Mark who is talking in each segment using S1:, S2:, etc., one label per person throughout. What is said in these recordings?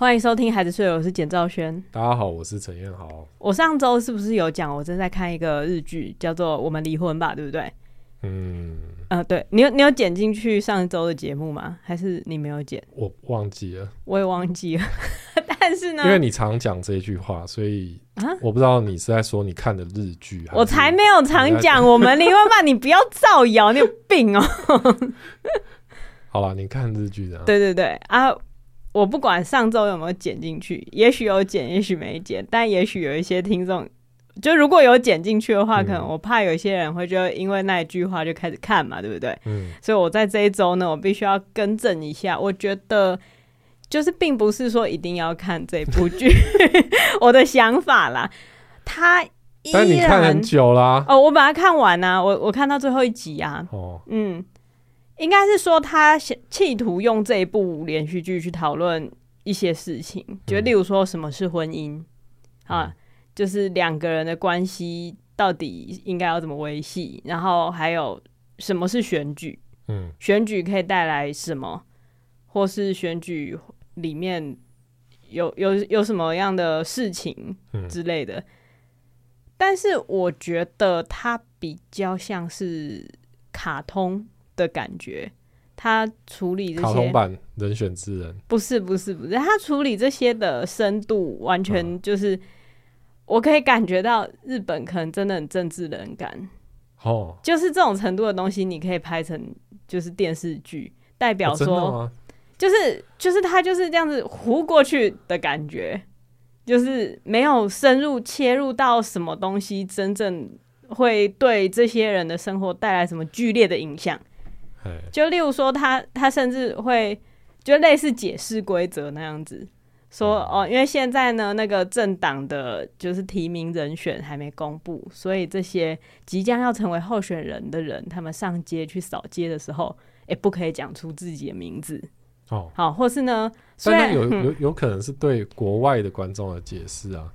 S1: 欢迎收听《孩子睡了》，我是简兆轩。
S2: 大家好，我是陈彦豪。
S1: 我上周是不是有讲我正在看一个日剧，叫做《我们离婚吧》，对不对？
S2: 嗯，
S1: 呃，对，你有你有剪进去上周的节目吗？还是你没有剪？
S2: 我忘记了，
S1: 我也忘记了。但是呢，
S2: 因为你常讲这一句话，所以我不知道你是在说你看的日剧。
S1: 我才没有常讲我们离婚吧，你不要造谣，你有病哦。
S2: 好了，你看日剧的。
S1: 对对对啊。我不管上周有没有剪进去，也许有剪，也许没剪，但也许有一些听众，就如果有剪进去的话，嗯，可能我怕有一些人会就因为那一句话就开始看嘛，对不对？嗯，所以我在这一周呢，我必须要更正一下，我觉得就是并不是说一定要看这部剧，我的想法啦。他，
S2: 但你看很久啦，
S1: 哦，我把它看完啊，我我看到最后一集啊，哦，嗯。应该是说，他想企图用这一部连续剧去讨论一些事情，就例如说什么是婚姻、嗯、啊，就是两个人的关系到底应该要怎么维系，然后还有什么是选举，嗯，选举可以带来什么，或是选举里面有有有什么样的事情之类的。嗯、但是我觉得它比较像是卡通。的感觉，他处理这些
S2: 卡通版人选之人，
S1: 不是不是不是，他处理这些的深度完全就是，嗯、我可以感觉到日本可能真的很政治冷感哦，就是这种程度的东西，你可以拍成就是电视剧，代表说，哦、就是就是他就是这样子糊过去的感觉，就是没有深入切入到什么东西，真正会对这些人的生活带来什么剧烈的影响。就例如说他，他他甚至会就类似解释规则那样子说哦，因为现在呢，那个政党的就是提名人选还没公布，所以这些即将要成为候选人的人，他们上街去扫街的时候，也不可以讲出自己的名字哦。好，或是呢，虽然
S2: 有有 有可能是对国外的观众的解释啊，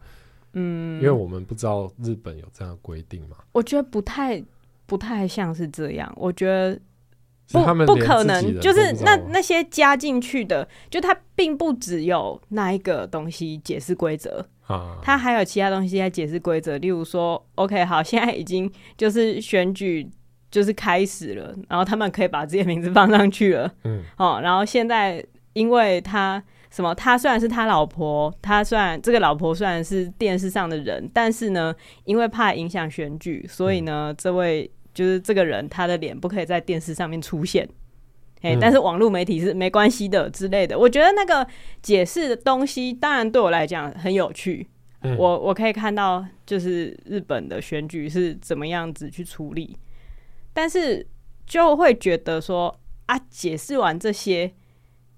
S2: 嗯，因为我们不知道日本有这样的规定嘛。
S1: 我觉得不太不太像是这样，我觉得。不，不可能，就是那那些加进去的，就它并不只有那一个东西解释规则，它还有其他东西在解释规则。例如说，OK，好，现在已经就是选举就是开始了，然后他们可以把自己的名字放上去了，嗯，哦，然后现在因为他什么，他虽然是他老婆，他虽然这个老婆虽然是电视上的人，但是呢，因为怕影响选举，所以呢，嗯、这位。就是这个人，他的脸不可以在电视上面出现，哎、嗯，但是网络媒体是没关系的之类的。我觉得那个解释的东西，当然对我来讲很有趣。嗯、我我可以看到，就是日本的选举是怎么样子去处理，但是就会觉得说啊，解释完这些，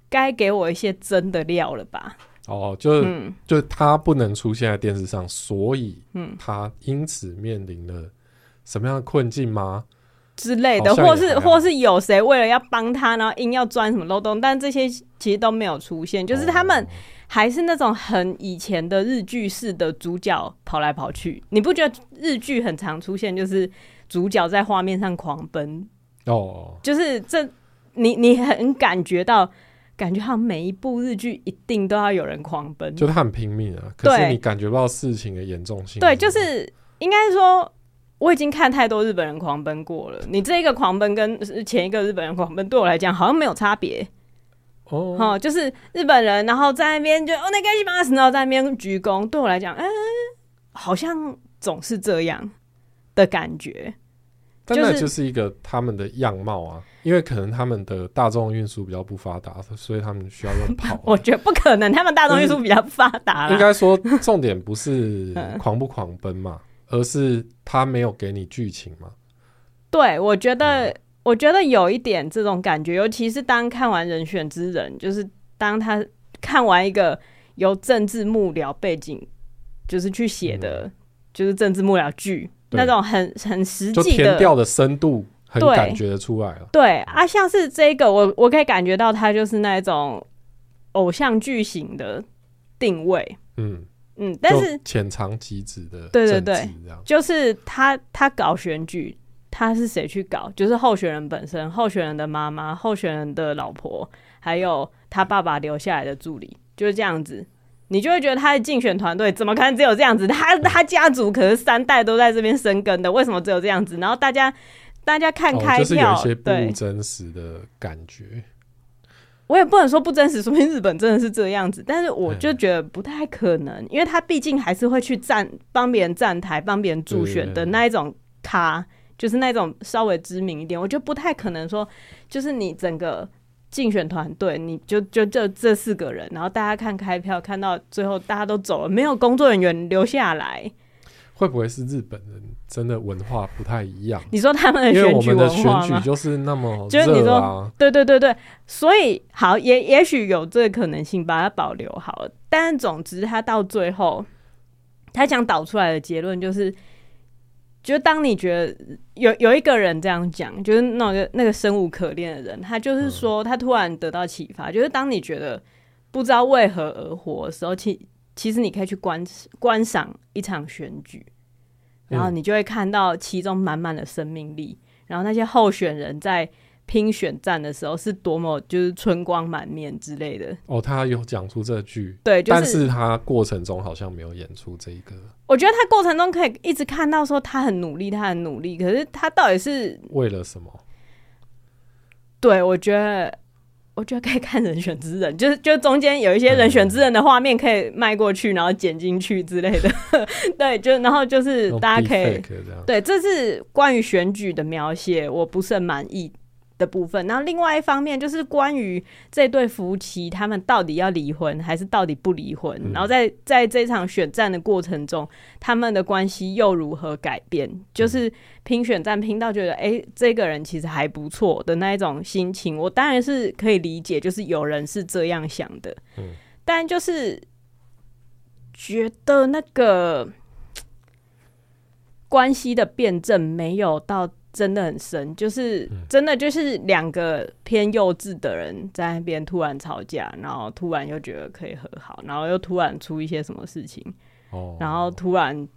S1: 该给我一些真的料了吧？
S2: 哦，就、嗯、就他不能出现在电视上，所以嗯，他因此面临了。什么样的困境吗？
S1: 之类的，或是或是有谁为了要帮他，然后硬要钻什么漏洞？但这些其实都没有出现，就是他们还是那种很以前的日剧式的主角跑来跑去。你不觉得日剧很常出现，就是主角在画面上狂奔？哦，就是这，你你很感觉到，感觉好像每一部日剧一定都要有人狂奔，
S2: 就他很拼命啊。可是你感觉不到事情的严重性。
S1: 对，就是应该说。我已经看太多日本人狂奔过了，你这一个狂奔跟前一个日本人狂奔对我来讲好像没有差别哦。Oh. 就是日本人，然后在那边就哦那个一巴然后在那边鞠躬，对我来讲，嗯、欸，好像总是这样的感觉。
S2: 但那就是一个他们的样貌啊，因为可能他们的大众运输比较不发达，所以他们需要用跑、啊。
S1: 我觉得不可能，他们大众运输比较不发达。
S2: 应该说，重点不是 狂不狂奔嘛。而是他没有给你剧情吗？
S1: 对，我觉得，嗯、我觉得有一点这种感觉，尤其是当看完《人选之人》，就是当他看完一个由政治幕僚背景就是去写的，嗯、就是政治幕僚剧，那种很很实际的
S2: 填调的深度，很感觉得出来了。
S1: 对，对啊，像是这个，我我可以感觉到他就是那种偶像剧型的定位，嗯。嗯，但是
S2: 浅尝即止的，
S1: 对对对，就是他他搞选举，他是谁去搞？就是候选人本身，候选人的妈妈，候选人的老婆，还有他爸爸留下来的助理，就是这样子，你就会觉得他的竞选团队怎么可能只有这样子？他 他家族可是三代都在这边生根的，为什么只有这样子？然后大家大家看开票，哦就是、有
S2: 一些不真实的感觉。
S1: 我也不能说不真实，说明日本真的是这样子，但是我就觉得不太可能，嗯、因为他毕竟还是会去站帮别人站台、帮别人助选的那一种咖，就是那种稍微知名一点，我觉得不太可能说，就是你整个竞选团队，你就就就这四个人，然后大家看开票，看到最后大家都走了，没有工作人员留下来。
S2: 会不会是日本人真的文化不太一样？
S1: 你说他们的选举文化吗？因为我们的选举
S2: 就是那么
S1: 就是你说，对对对对，所以好，也也许有这个可能性，把它保留好了。但总之，他到最后，他想导出来的结论就是，就当你觉得有有一个人这样讲，就是那个那个生无可恋的人，他就是说，他突然得到启发，嗯、就是当你觉得不知道为何而活的时候，其其实你可以去观观赏一场选举，然后你就会看到其中满满的生命力。嗯、然后那些候选人在拼选战的时候是多么就是春光满面之类的。
S2: 哦，他有讲出这句，
S1: 对，就是、
S2: 但是他过程中好像没有演出这一个。
S1: 我觉得他过程中可以一直看到说他很努力，他很努力，可是他到底是
S2: 为了什么？
S1: 对，我觉得。我觉得可以看人选之人，就是就中间有一些人选之人的画面可以迈过去，然后剪进去之类的。对，就然后就是大家可以对，这是关于选举的描写，我不是很满意的部分，然后另外一方面就是关于这对夫妻，他们到底要离婚还是到底不离婚？嗯、然后在在这场选战的过程中，他们的关系又如何改变？就是拼选战拼到觉得，哎、欸，这个人其实还不错的那一种心情，我当然是可以理解，就是有人是这样想的，嗯、但就是觉得那个关系的辩证没有到。真的很深，就是真的就是两个偏幼稚的人在那边突然吵架，然后突然又觉得可以和好，然后又突然出一些什么事情，哦，然后突然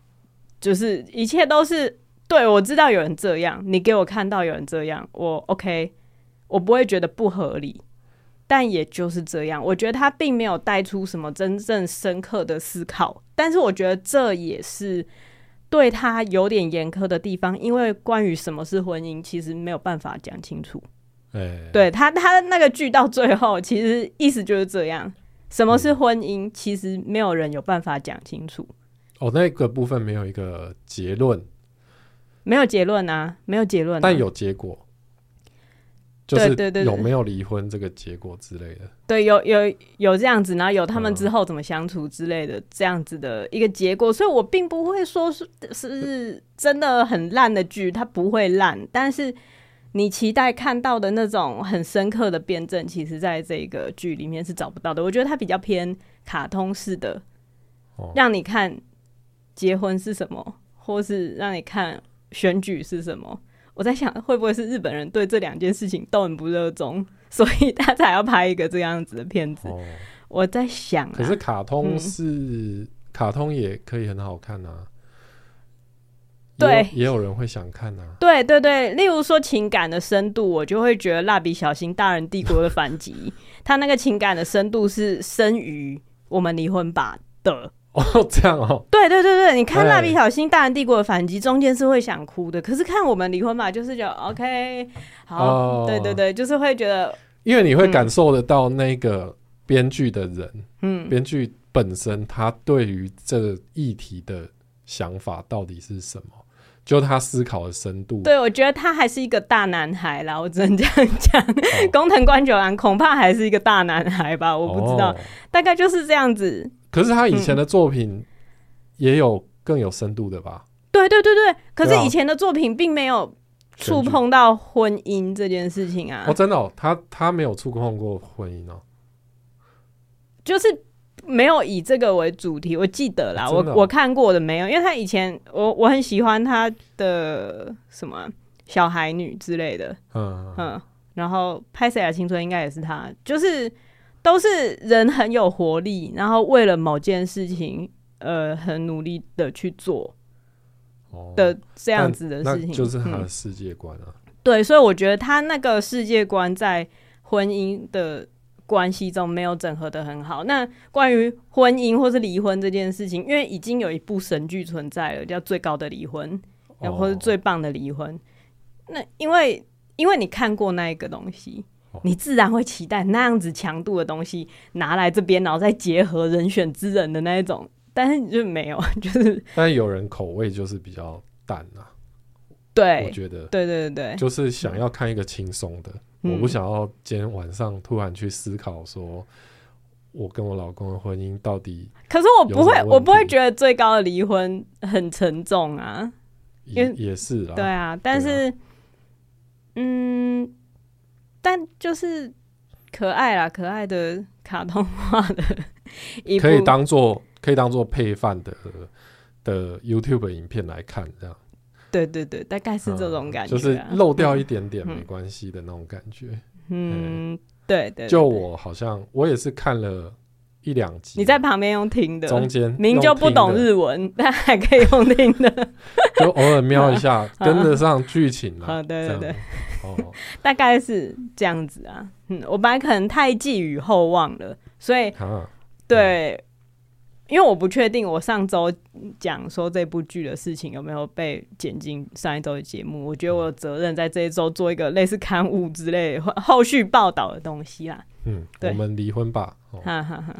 S1: 就是一切都是对，我知道有人这样，你给我看到有人这样，我 OK，我不会觉得不合理，但也就是这样，我觉得他并没有带出什么真正深刻的思考，但是我觉得这也是。对他有点严苛的地方，因为关于什么是婚姻，其实没有办法讲清楚。欸、对他，他那个剧到最后，其实意思就是这样：什么是婚姻，嗯、其实没有人有办法讲清楚。
S2: 哦，那个部分没有一个结论，
S1: 没有结论啊，没有结论、啊，
S2: 但有结果。就是有没有离婚这个结果之类的？
S1: 对，有有有这样子，然后有他们之后怎么相处之类的这样子的一个结果，所以我并不会说是是真的很烂的剧，它不会烂，但是你期待看到的那种很深刻的辩证，其实在这个剧里面是找不到的。我觉得它比较偏卡通式的，让你看结婚是什么，或是让你看选举是什么。我在想，会不会是日本人对这两件事情都很不热衷，所以他才要拍一个这样子的片子？哦、我在想、啊，
S2: 可是卡通是、嗯、卡通也可以很好看啊，
S1: 对，
S2: 也有人会想看啊。
S1: 对对对，例如说情感的深度，我就会觉得《蜡笔小新：大人帝国的反击》，他那个情感的深度是深于我们离婚吧的。
S2: 哦，这样哦，
S1: 对对对对，你看《蜡笔小新：大人帝国的反击》中间是会想哭的，可是看我们离婚吧，就是就 OK，好，哦、对对对，就是会觉得，
S2: 因为你会感受得到那个编剧的人，嗯，编剧本身他对于这个议题的想法到底是什么，就他思考的深度。
S1: 对，我觉得他还是一个大男孩啦，我只能这样讲。宫藤官九郎恐怕还是一个大男孩吧，我不知道，哦、大概就是这样子。
S2: 可是他以前的作品也有更有深度的吧？
S1: 嗯、对对对对，可是以前的作品并没有触碰到婚姻这件事情啊！
S2: 哦，真的哦，他他没有触碰过婚姻哦，
S1: 就是没有以这个为主题。我记得啦，我我看过的没有，因为他以前我我很喜欢他的什么小孩女之类的，嗯嗯，然后拍谁的青春应该也是他，就是。都是人很有活力，然后为了某件事情，呃，很努力的去做的这样子的事情，
S2: 就是他的世界观啊、
S1: 嗯。对，所以我觉得他那个世界观在婚姻的关系中没有整合的很好。那关于婚姻或是离婚这件事情，因为已经有一部神剧存在了，叫《最高的离婚》或是《最棒的离婚》。那因为因为你看过那一个东西，你自然会期待那样子强度的东西拿来这边，然后再结合人选之人的那一种。但是就没有，就是。
S2: 但有人口味就是比较淡啊。
S1: 对，
S2: 我觉得，
S1: 对对对，
S2: 就是想要看一个轻松的。我不想要今天晚上突然去思考说，我跟我老公的婚姻到底……
S1: 可是我不会，我不会觉得最高的离婚很沉重啊，
S2: 也也是啊，
S1: 对啊，但是，嗯，但就是可爱啦，可爱的卡通化的，
S2: 可以当做可以当做配饭的的 YouTube 影片来看，这样。
S1: 对对对，大概是这种感觉，啊嗯，
S2: 就是漏掉一点点没关系的那种感觉。
S1: 嗯，嗯对，对对。
S2: 就我好像我也是看了一两集，
S1: 你在旁边用听的，
S2: 中间
S1: 明就不懂日文，但还可以用听的，
S2: 就偶尔瞄一下，跟得上剧情啊。
S1: 对对对，哦，大概是这样子啊。嗯，我本来可能太寄予厚望了，所以，啊，对。嗯因为我不确定，我上周讲说这部剧的事情有没有被剪进上一周的节目。我觉得我有责任在这一周做一个类似刊物之类后续报道的东西啦。
S2: 嗯，对我们离婚吧。
S1: 哈哈哈。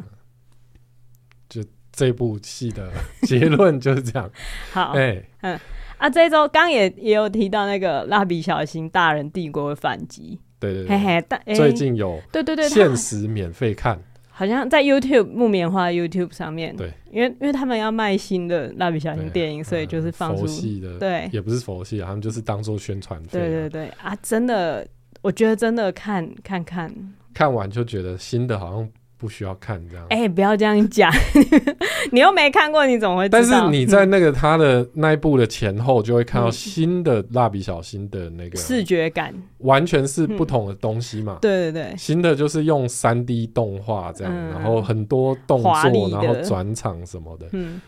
S2: 就这部戏的结论就是这样。
S1: 好，哎、欸，嗯啊，这一周刚也也有提到那个蜡笔小新大人帝国的反击。
S2: 对对对，
S1: 嘿嘿但欸、
S2: 最近有对对对限时免费看。
S1: 好像在 YouTube 木棉花 YouTube 上面，
S2: 对，
S1: 因为因为他们要卖新的蜡笔小新电影，所以就是放出、嗯、佛系的，对，
S2: 也不是佛系，他们就是当做宣传、啊。
S1: 对对对啊，真的，我觉得真的看看看，
S2: 看完就觉得新的好像。不需要看这样，
S1: 哎、欸，不要这样讲，你又没看过，你怎么会知道？
S2: 但是你在那个他的那一部的前后，就会看到新的蜡笔小新的那个
S1: 视觉感，
S2: 完全是不同的东西嘛。
S1: 对对对，
S2: 新的就是用三 D 动画这样、嗯，然后很多动作，然后转场什么的。嗯，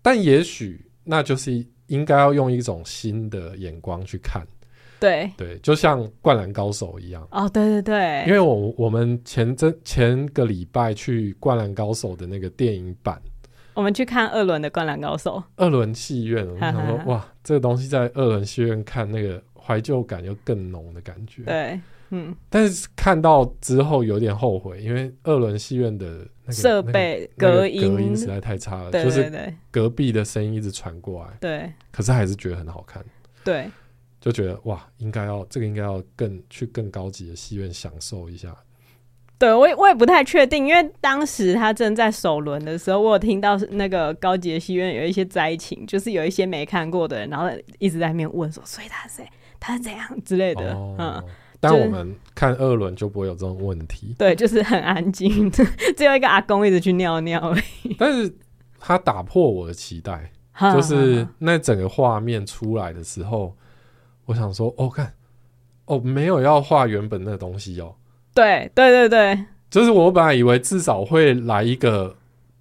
S2: 但也许那就是应该要用一种新的眼光去看。
S1: 对
S2: 对，就像《灌篮高手》一样
S1: 哦，对对对，
S2: 因为我我们前这前个礼拜去《灌篮高手》的那个电影版，
S1: 我们去看二轮的《灌篮高手》，
S2: 二轮戏院，我们想说哇，这个东西在二轮戏院看，那个怀旧感又更浓的感觉。
S1: 对，嗯，
S2: 但是看到之后有点后悔，因为二轮戏院的那个设备隔音、那个、隔音实在太差了，就是隔壁的声音一直传过来。
S1: 对，
S2: 可是还是觉得很好看。
S1: 对。
S2: 就觉得哇，应该要这个应该要更去更高级的戏院享受一下。
S1: 对，我也我也不太确定，因为当时他正在首轮的时候，我有听到那个高级的戏院有一些灾情，就是有一些没看过的人，然后一直在那边问说，所以他是谁？他是怎样之类的。哦、嗯，
S2: 但我们看二轮就不会有这种问题。
S1: 对，就是很安静，只有一个阿公一直去尿尿而已。
S2: 但是他打破我的期待，就是那整个画面出来的时候。我想说，哦，看，哦，没有要画原本那个东西哦。
S1: 对，对，对，对，
S2: 就是我本来以为至少会来一个，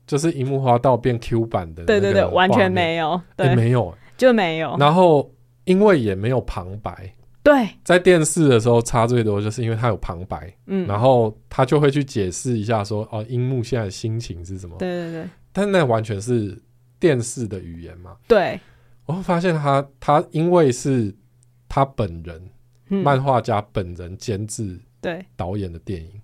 S2: 就是樱木花道变 Q 版的。
S1: 对对对，完全没有，对，
S2: 欸、没有，
S1: 就没有。
S2: 然后因为也没有旁白，
S1: 对，在
S2: 电视的时候差最多，就是因为他有旁白，嗯，然后他就会去解释一下说，哦，樱木现在的心情是什么？
S1: 对对对。
S2: 但那完全是电视的语言嘛？
S1: 对。
S2: 我会发现他，他因为是。他本人，漫画家本人监制、对导演的电影，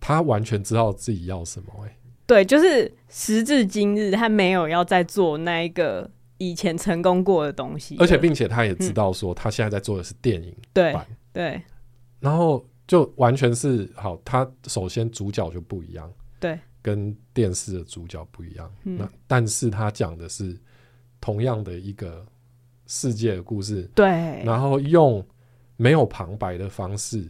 S2: 他完全知道自己要什么、欸。哎，
S1: 对，就是时至今日，他没有要再做那一个以前成功过的东西，
S2: 而且并且他也知道说，他现在在做的是电影版，
S1: 对，对，
S2: 然后就完全是好。他首先主角就不一样，
S1: 对，
S2: 跟电视的主角不一样。嗯、那但是他讲的是同样的一个。世界的故事，
S1: 对，
S2: 然后用没有旁白的方式，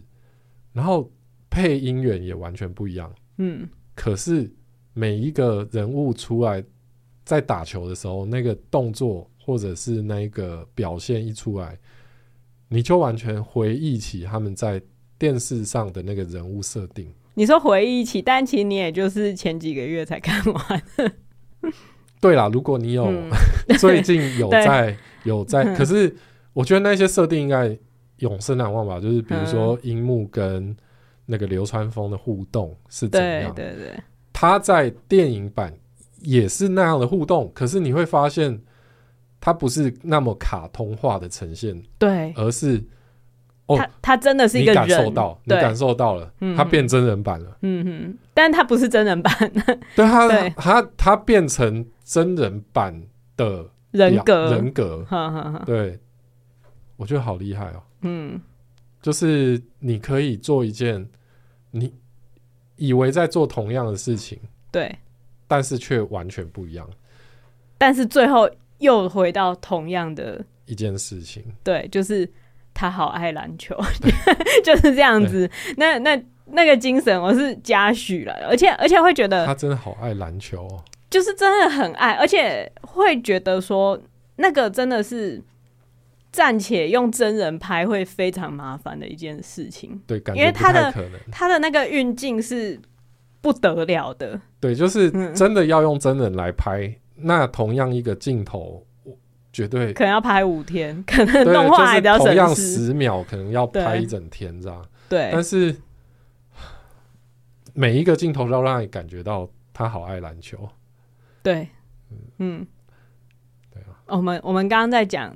S2: 然后配音员也完全不一样，
S1: 嗯，
S2: 可是每一个人物出来在打球的时候，那个动作或者是那个表现一出来，你就完全回忆起他们在电视上的那个人物设定。
S1: 你说回忆起，但其实你也就是前几个月才看完。
S2: 对啦，如果你有、嗯、最近有在。有在，可是我觉得那些设定应该永生难忘吧。就是比如说樱木跟那个流川枫的互动是怎样？
S1: 对对对，
S2: 他在电影版也是那样的互动，可是你会发现，他不是那么卡通化的呈现，
S1: 对，
S2: 而是哦，
S1: 他他真的是一个人，
S2: 你感受到，你感受到了，嗯，他变真人版了，
S1: 嗯哼，但他不是真人版，
S2: 对他，对他他变成真人版的
S1: 人格，
S2: 人格，哈哈哈，对，我觉得好厉害哦，
S1: 嗯。
S2: 就是你可以做一件你以为在做同样的事情，
S1: 对，
S2: 但是却完全不一样。
S1: 但是最后又回到同样的
S2: 一件事情，
S1: 对，就是他好爱篮球，就是这样子。那那那个精神我是嘉许了，而且而且会觉得
S2: 他真的好爱篮球哦，
S1: 就是真的很爱，而且会觉得说那个真的是。暂且用真人拍会非常麻烦的一件事情，
S2: 对，感觉
S1: 因为他的他的那个运镜是不得了的，
S2: 对，就是真的要用真人来拍，嗯、那同样一个镜头，绝对
S1: 可能要拍五天，可能动画还比较省事，
S2: 同样十秒可能要拍一整天这样，
S1: 对，
S2: 但是每一个镜头都让你感觉到他好爱篮球，
S1: 对，嗯，对啊，我们我们刚刚在讲。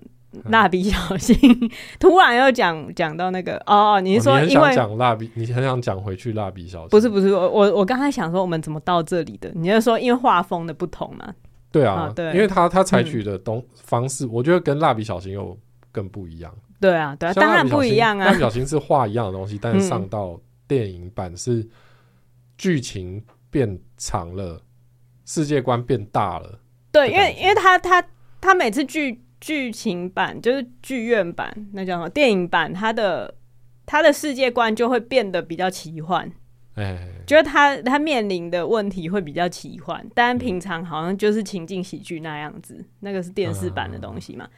S1: 蜡笔小新、嗯、突然又讲讲到那个哦，你是说因为
S2: 讲蜡笔，你很想讲回去蜡笔小新？
S1: 不是不是，我我我刚才想说我们怎么到这里的？你是说因为画风的不同嘛？
S2: 对啊，哦、对，因为他他采取的东方式，嗯、我觉得跟蜡笔小新又更不一样。
S1: 对啊，对啊，当然不一样啊。
S2: 蜡笔小新是画一样的东西，但是上到电影版是剧情变长了，世界观变大了。
S1: 对，因为因为他他他每次剧。剧情版就是剧院版，那叫什么？电影版，他的他的世界观就会变得比较奇幻。哎，就是他他面临的问题会比较奇幻，但平常好像就是情境喜剧那样子。那个是电视版的东西嘛？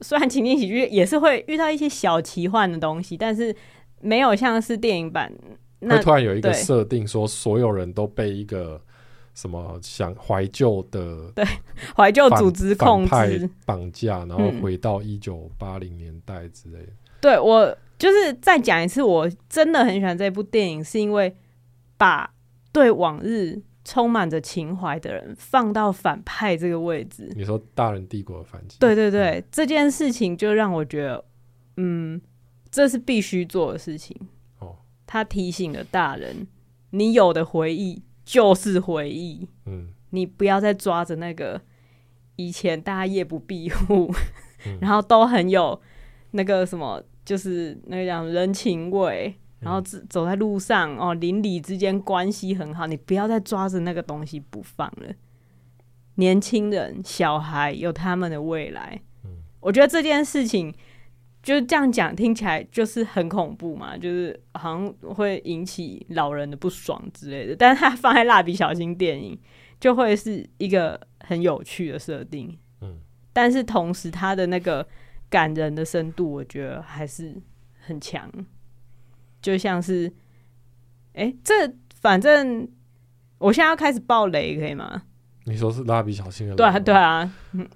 S1: 虽然情景喜剧也是会遇到一些小奇幻的东西，但是没有像是电影版那
S2: 会突然有一个设定说所有人都被一个。什么想怀旧的
S1: 对怀旧组织控制
S2: 绑架，然后回到一九八零年代之类的。
S1: 嗯、对我就是再讲一次，我真的很喜欢这部电影，是因为把对往日充满着情怀的人放到反派这个位置。
S2: 你说大人帝国的反击？
S1: 对对对，嗯、这件事情就让我觉得，嗯，这是必须做的事情。哦，他提醒了大人，你有的回忆。就是回忆，嗯，你不要再抓着那个以前大家夜不闭户，嗯、然后都很有那个什么，就是那个讲人情味，然后走在路上哦，邻里之间关系很好，你不要再抓着那个东西不放了。年轻人、小孩有他们的未来，嗯，我觉得这件事情。就是这样讲，听起来就是很恐怖嘛，就是好像会引起老人的不爽之类的。但是它放在蜡笔小新电影，就会是一个很有趣的设定。嗯，但是同时它的那个感人的深度，我觉得还是很强。就像是，哎，这反正我现在要开始爆雷，可以吗？
S2: 你说是蜡笔小新的？
S1: 对啊，对啊，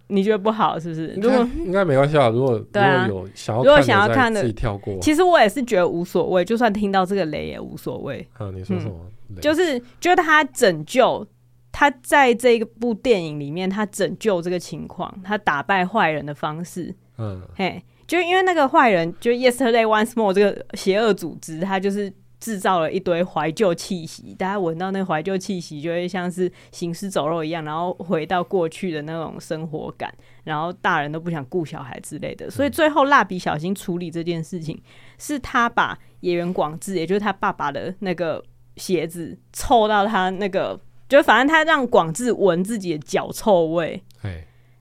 S1: 你觉得不好是不是？如果
S2: 应该没关系啊。如果对啊，如果有想要，
S1: 如果想要看的，
S2: 自己跳过。
S1: 其实我也是觉得无所谓，就算听到这个雷也无所谓。
S2: 嗯，你说什么？
S1: 就是就是他拯救他在这一部电影里面，他拯救这个情况，他打败坏人的方式。嗯，嘿，就因为那个坏人，就 Yesterday Once More 这个邪恶组织，他就是。制造了一堆怀旧气息，大家闻到那怀旧气息，就会像是行尸走肉一样，然后回到过去的那种生活感，然后大人都不想顾小孩之类的。所以最后蜡笔小新处理这件事情，是他把野原广志，也就是他爸爸的那个鞋子，凑到他那个，就反正他让广志闻自己的脚臭味，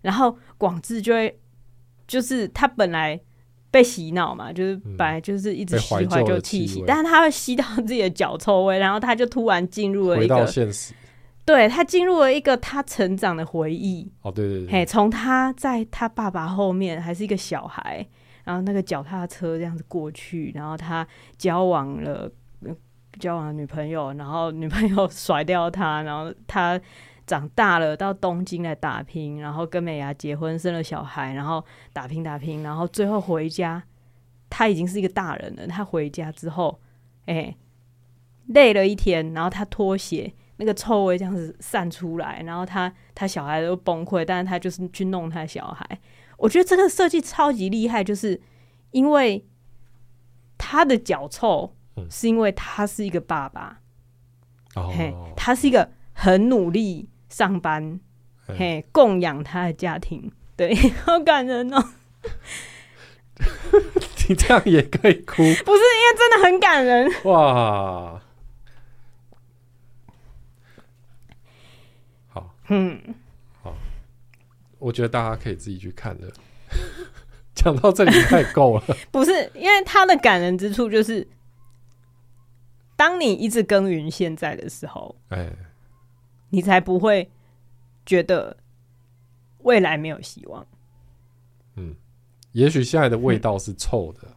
S1: 然后广志就会，就是他本来。被洗脑嘛，就是本来就是一直吸怀旧气息，但是他会吸到自己的脚臭味，然后他就突然进入了一个回到现实，对，他进入了一个他成长的回忆。
S2: 哦，对对对，
S1: 嘿，从他在他爸爸后面还是一个小孩，然后那个脚踏车这样子过去，然后他交往了交往了女朋友，然后女朋友甩掉他，然后他。长大了，到东京来打拼，然后跟美牙结婚，生了小孩，然后打拼打拼，然后最后回家，他已经是一个大人了。他回家之后，哎、欸，累了一天，然后他脱鞋，那个臭味这样子散出来，然后他他小孩都崩溃，但是他就是去弄他小孩。我觉得这个设计超级厉害，就是因为他的脚臭，是因为他是一个爸爸，嗯、嘿，他是一个很努力上班，嘿，嘿，供养他的家庭，对，好感人哦。
S2: 你这样也可以哭？不是，因
S1: 为真的很感人。
S2: 哇，好，嗯，好，我觉得大家可以自己去看的。讲到这里太够了。
S1: 不是，因为他的感人之处就是，当你一直耕耘现在的时候，哎，你才不会觉得未来没有希望。
S2: 嗯。也许现在的味道是臭的，嗯、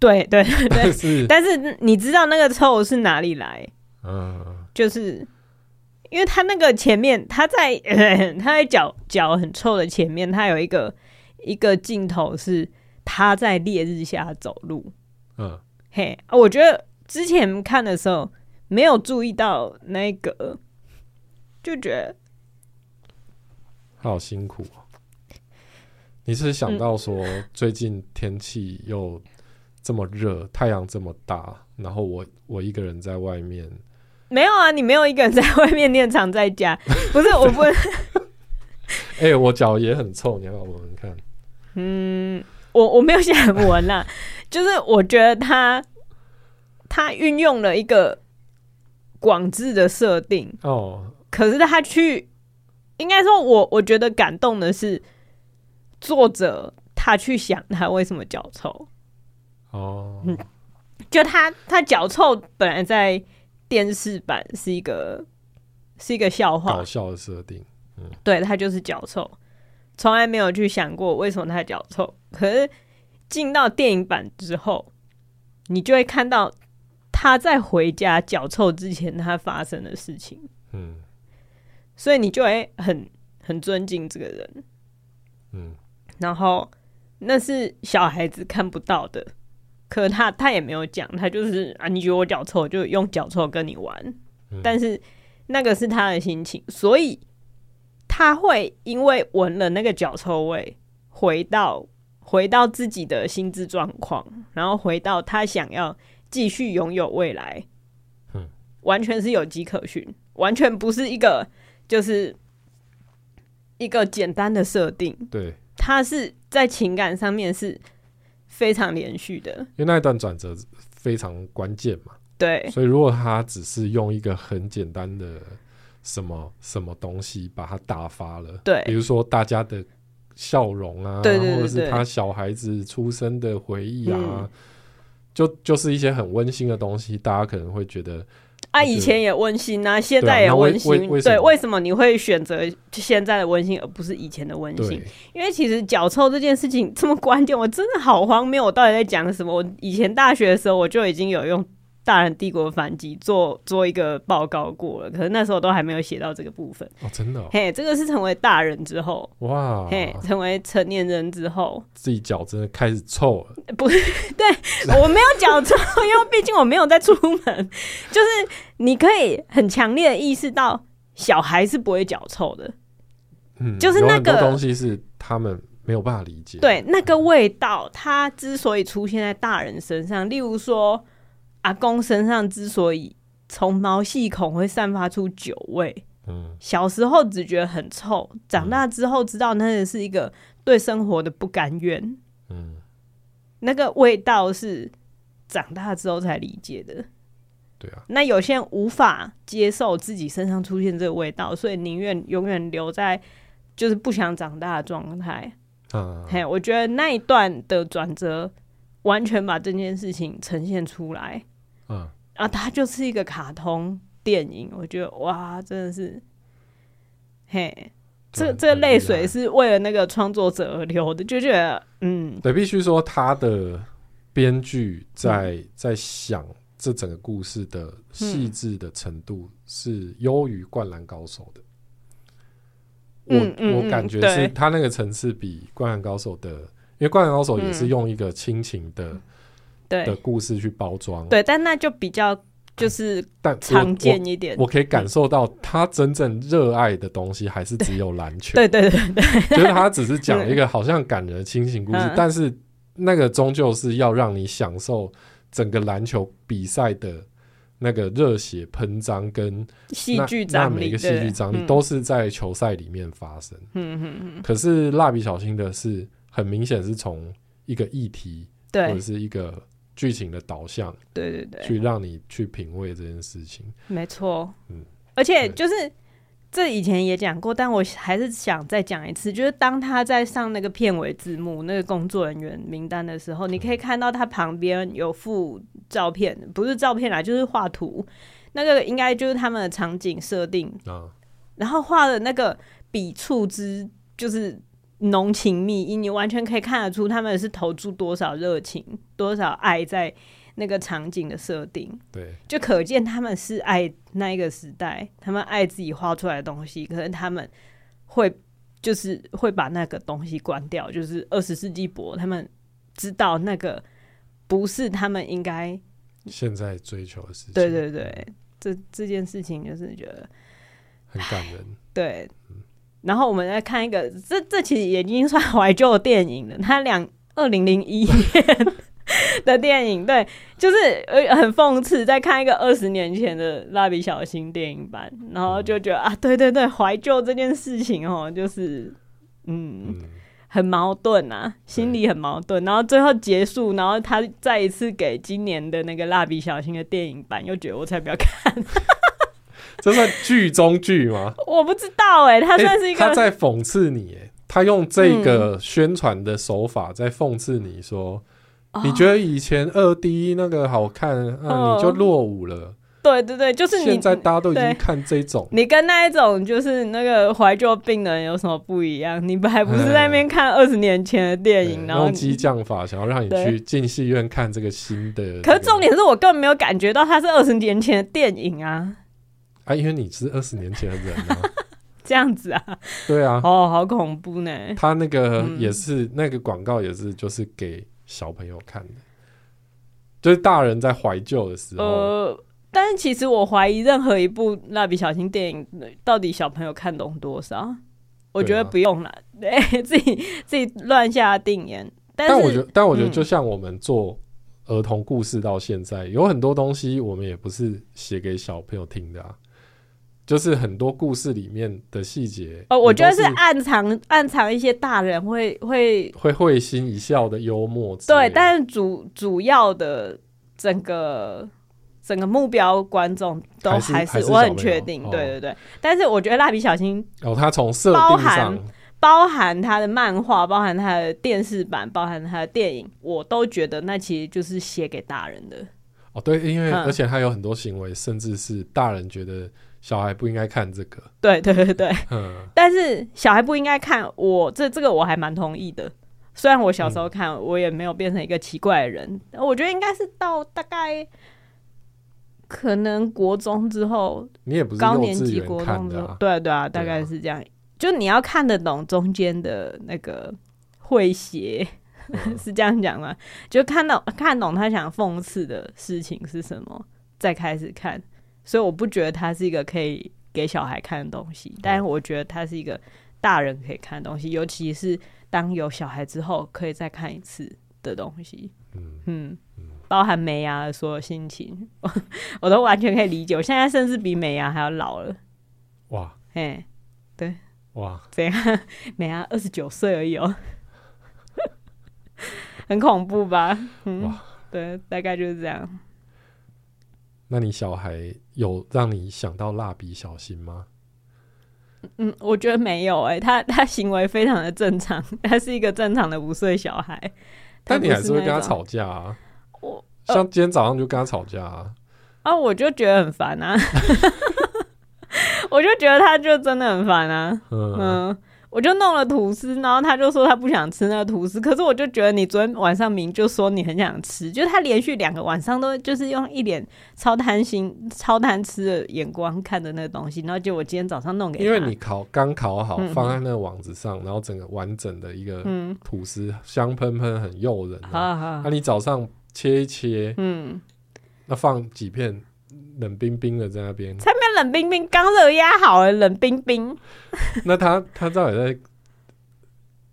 S1: 对对对，但 是但是你知道那个臭是哪里来？嗯，就是因为他那个前面，他在 他在脚脚很臭的前面，他有一个一个镜头是他在烈日下走路。嗯，嘿，我觉得之前看的时候没有注意到那个，就觉得
S2: 他好辛苦啊。你是想到说最近天气又这么热，嗯、太阳这么大，然后我我一个人在外面。
S1: 没有啊，你没有一个人在外面，你也常在家。不是，我不。哎、
S2: 欸，我脚也很臭，你要闻闻看。
S1: 嗯，我我没有想闻啊，就是我觉得他他运用了一个广字的设定哦，可是他去，应该说我我觉得感动的是。作者他去想他为什么脚臭。哦，嗯，就他他脚臭本来在电视版是一个是一个笑话，
S2: 搞笑的设定，
S1: 嗯，对，他就是脚臭，从来没有去想过为什么他脚臭。可是进到电影版之后，你就会看到他在回家脚臭之前他发生的事情，嗯，所以你就会很很尊敬这个人，嗯。然后那是小孩子看不到的，可他他也没有讲，他就是啊，你觉得我脚臭，就用脚臭跟你玩。嗯。但是那个是他的心情，所以他会因为闻了那个脚臭味，回到回到自己的心智状况，然后回到他想要继续拥有未来。嗯，完全是有迹可循，完全不是一个就是一个简单的设定。
S2: 对。
S1: 它是在情感上面是非常连续的，
S2: 因为那一段转折非常关键嘛。
S1: 对，
S2: 所以如果他只是用一个很简单的什么什么东西把它打发了，
S1: 对，
S2: 比如说大家的笑容啊，
S1: 对对对对，
S2: 或者是他小孩子出生的回忆啊，嗯、就就是一些很温馨的东西，大家可能会觉得。
S1: 啊，以前也温馨啊，现在也温馨。对，对，为什么你会选择现在的温馨，而不是以前的温馨？因为其实脚臭这件事情这么关键，我真的好荒谬。我到底在讲什么？我以前大学的时候，我就已经有用。大人帝国反击做做一个报告过了，可是那时候都还没有写到这个部分。
S2: 哦，真的、哦，
S1: 嘿，这个是成为大人之后
S2: 哇，
S1: 嘿，成为成年人之后，
S2: 自己脚真的开始臭了，
S1: 不是，对我没有脚臭，因为毕竟我没有在出门，就是你可以很强烈的意识到小孩是不会脚臭的，
S2: 嗯，
S1: 就是那个
S2: 东西是他们没有办法理解，
S1: 对，那个味道它之所以出现在大人身上，例如说。阿公身上之所以从毛细孔会散发出酒味，嗯，小时候只觉得很臭，长大之后知道那个是一个对生活的不甘愿，嗯，那个味道是长大之后才理解的，
S2: 对啊。
S1: 那有些人无法接受自己身上出现这个味道，所以宁愿永远留在就是不想长大的状态。嗯，嘿，我觉得那一段的转折。完全把这件事情呈现出来，嗯，啊，它就是一个卡通电影，我觉得哇，真的是，嘿，这这个泪水是为了那个创作者而流的，就觉得，嗯，
S2: 对，必须说他的编剧在、嗯、在想这整个故事的细致的程度是优于《灌篮高手》的，嗯、我我感觉是他那个层次比《灌篮高手》的。因为《灌篮高手》也是用一个亲情的、嗯、的故事去包装，
S1: 对，但那就比较就是但常见一点。
S2: 我，我，我可以感受到他真正热爱的东西还是只有篮球。
S1: 对对对对，
S2: 就是他只是讲一个好像感人的亲情故事，但是那个终究是要让你享受整个篮球比赛的。那个热血喷张跟
S1: 戏剧张力，
S2: 每个戏剧张力都是在球赛里面发生。嗯嗯嗯。可是蜡笔小新的是很明显是从一个议题，或者是一个剧情的导向，
S1: 对对对，
S2: 去让你去品味这件事情。
S1: 没错。嗯，而且就是。这以前也讲过，但我还是想再讲一次，就是当他在上那个片尾字幕那个工作人员名单的时候，你可以看到他旁边有附照片，不是照片啦，就是画图，那个应该就是他们的场景设定啊，然后画的那个笔触之就是浓情蜜意，你完全可以看得出他们是投注多少热情、多少爱在。那个场景的设定，
S2: 对，
S1: 就可见他们是爱那一个时代，他们爱自己画出来的东西，可是他们会就是会把那个东西关掉，就是二十世纪博，他们知道那个不是他们应该
S2: 现在追求的事情。
S1: 对对对，这这件事情就是觉得
S2: 很感人。
S1: 对，然后我们再看一个，这这其实已经算怀旧电影了，它两二零零一年。的电影，对，就是呃很讽刺，在看一个二十年前的蜡笔小新电影版，然后就觉得啊，对对对，怀旧这件事情哦，就是嗯，嗯很矛盾啊，心里很矛盾，然后最后结束，然后他再一次给今年的那个蜡笔小新的电影版，又觉得我才不要看，
S2: 这算剧中剧吗？
S1: 我不知道哎、欸，他算是一个、欸、
S2: 他在讽刺你哎，他用这个宣传的手法在讽刺你说。你觉得以前二 D 那个好看，那、哦啊、你就落伍了。
S1: 对对对，就是你
S2: 现在大家都已经看这种，
S1: 你跟那一种就是那个怀旧病人有什么不一样？你还不是在那边看二十年前的电影，然后
S2: 用激将法想要让你去进戏院看这个新的。
S1: 可是重点是我根本没有感觉到它是二十年前的电影啊！
S2: 啊，因为你是二十年前的人啊，
S1: 这样子啊？
S2: 对啊，
S1: 哦，好恐怖呢！
S2: 他那个也是、嗯、那个广告也是，就是给。小朋友看的，就是大人在怀旧的时候。
S1: 呃，但是其实我怀疑任何一部蜡笔小新电影，到底小朋友看懂多少？我觉得不用了，对、自己自己乱下定言。但，
S2: 但我觉得，但我觉得，就像我们做儿童故事到现在，嗯、有很多东西我们也不是写给小朋友听的啊。就是很多故事里面的细节
S1: 哦，我觉得是暗藏暗藏一些大人会会
S2: 会会心一笑的幽默。
S1: 对，但是主主要的整个整个目标观众都还是，我很确定，对对对。但是我觉得蜡笔小新
S2: 哦，他从设定
S1: 包含包含他的漫画，包含他的电视版，包含他的电影，我都觉得那其实就是写给大人的。
S2: 哦，对，因为而且他有很多行为，甚至是大人觉得。小孩不应该看这个，
S1: 对对对对，嗯，但是小孩不应该看我这这个我还蛮同意的。虽然我小时候看，嗯，我也没有变成一个奇怪的人，我觉得应该是到大概可能国中之后，
S2: 你也不是
S1: 高年级国中之后，对对啊，大概是这样。就你要看得懂中间的那个诙谐，嗯，是这样讲吗？就看到看懂他想讽刺的事情是什么，再开始看。所以我不觉得它是一个可以给小孩看的东西，但是我觉得它是一个大人可以看的东西，尤其是当有小孩之后可以再看一次的东西。嗯嗯，包含美牙的所有心情，我都完全可以理解。我现在甚至比美牙还要老了。
S2: 哇，
S1: 嘿，对，
S2: 哇，
S1: 怎样？美牙二十九岁而已哦，很恐怖吧？嗯，哇，对，大概就是这样。
S2: 那你小孩有让你想到蜡笔小新吗？
S1: 嗯，我觉得没有哎、欸，他他行为非常的正常，他是一个正常的五岁小孩。
S2: 但你还是会跟他吵架啊？我像今天早上就跟他吵架啊！
S1: 啊，我就觉得很烦啊！我就觉得他就真的很烦啊！嗯。嗯我就弄了吐司，然后他就说他不想吃那个吐司。可是我就觉得你昨天晚上明就说你很想吃，就他连续两个晚上都就是用一脸超贪心、超贪吃的眼光看着那个东西，然后就我今天早上弄给他，
S2: 因为你烤刚烤好放在那个网子上，嗯，然后整个完整的一个吐司，嗯、香喷喷很诱人。那、啊啊啊、你早上切一切，嗯，那放几片冷冰冰的在那
S1: 边，冷冰冰，刚热压好了，冷冰冰。
S2: 那他他到底在？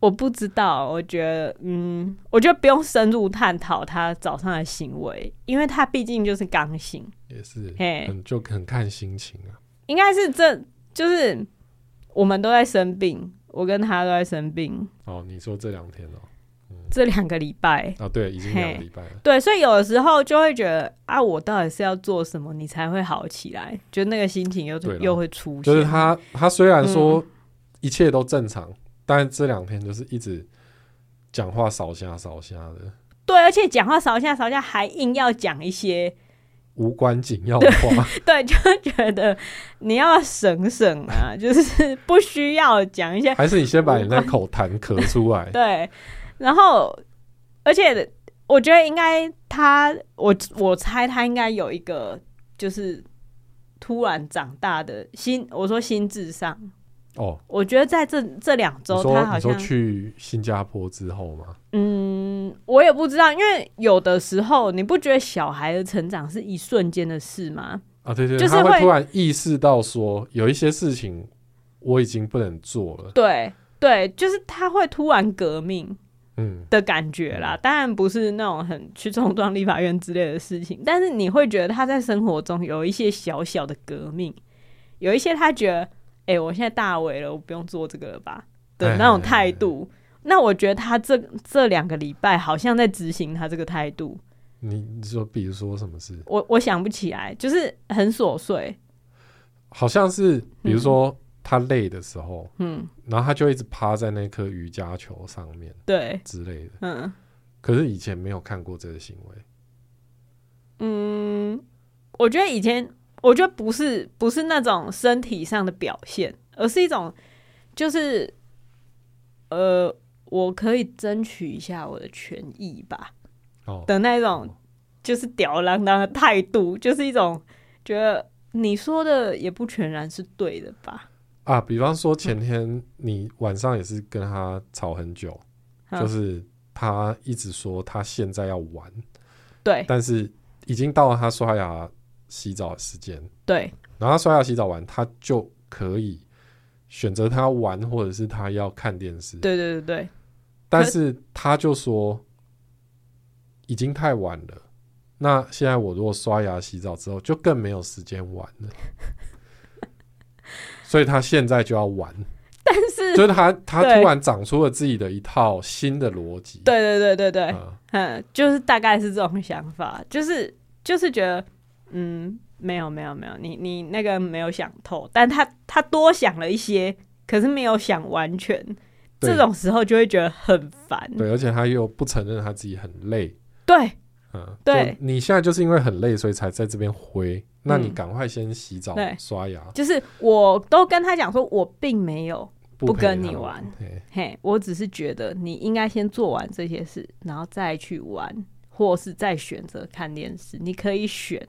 S1: 我不知道，我觉得，嗯，我觉得不用深入探讨他早上的行为，因为他毕竟就是刚醒，
S2: 也是，嘿，就很看心情啊。
S1: 应该是这就是我们都在生病，我跟他都在生病。
S2: 哦，你说这两天哦，
S1: 嗯、这两个礼拜
S2: 啊，对，已经两个礼拜了。
S1: 对，所以有的时候就会觉得啊，我到底是要做什么，你才会好起来？就那个心情又又会出现。
S2: 就是他，他虽然说一切都正常。嗯但这两天就是一直讲话少下少下的，
S1: 对，而且讲话少下少下，还硬要讲一些
S2: 无关紧要的话，
S1: 对，就觉得你要省省啊，就是不需要讲一些，
S2: 还是你先把你那口痰咳出来，
S1: 对，然后而且我觉得应该他，我我猜他应该有一个就是突然长大的心，我说心智上。
S2: 哦，
S1: 我觉得在这这两周，他好像
S2: 去新加坡之后吗？
S1: 嗯，我也不知道，因为有的时候你不觉得小孩的成长是一瞬间的事吗？
S2: 啊，对对，就是会，他会突然意识到说有一些事情我已经不能做了。
S1: 对对，就是他会突然革命，嗯的感觉啦。嗯、当然不是那种很去冲撞立法院之类的事情，但是你会觉得他在生活中有一些小小的革命，有一些他觉得。哎、欸，我现在大伟了，我不用做这个了吧？的那种态度。那我觉得他这这两个礼拜好像在执行他这个态度。
S2: 你你说，比如说什么事？
S1: 我我想不起来，就是很琐碎。
S2: 好像是，比如说他累的时候，嗯，然后他就一直趴在那颗瑜伽球上面，对之类的，嗯。可是以前没有看过这个行为。
S1: 嗯，我觉得以前。我觉得不是不是那种身体上的表现，而是一种就是呃，我可以争取一下我的权益吧，哦、的那种就是吊儿郎当的态度，就是一种觉得你说的也不全然是对的吧？
S2: 啊，比方说前天你晚上也是跟他吵很久，嗯、就是他一直说他现在要玩，
S1: 对，
S2: 但是已经到了他刷牙。洗澡的时间，
S1: 对，
S2: 然后他刷牙洗澡完，他就可以选择他要玩，或者是他要看电视。
S1: 对对对对，
S2: 但是他就说已经太晚了。那现在我如果刷牙洗澡之后，就更没有时间玩了。所以他现在就要玩，
S1: 但是
S2: 就是他他突然长出了自己的一套新的逻辑。
S1: 对对对对对，嗯，嗯，就是大概是这种想法，就是就是觉得。嗯，没有没有没有，你你那个没有想透，但他他多想了一些，可是没有想完全，这种时候就会觉得很烦。
S2: 对，而且他又不承认他自己很累。
S1: 对，
S2: 嗯，对，你现在就是因为很累，所以才在这边挥。那你赶快先洗澡、嗯、刷牙。
S1: 就是我都跟他讲说，我并没有不跟你玩，嘿，嘿，我只是觉得你应该先做完这些事，然后再去玩，或是再选择看电视，你可以选。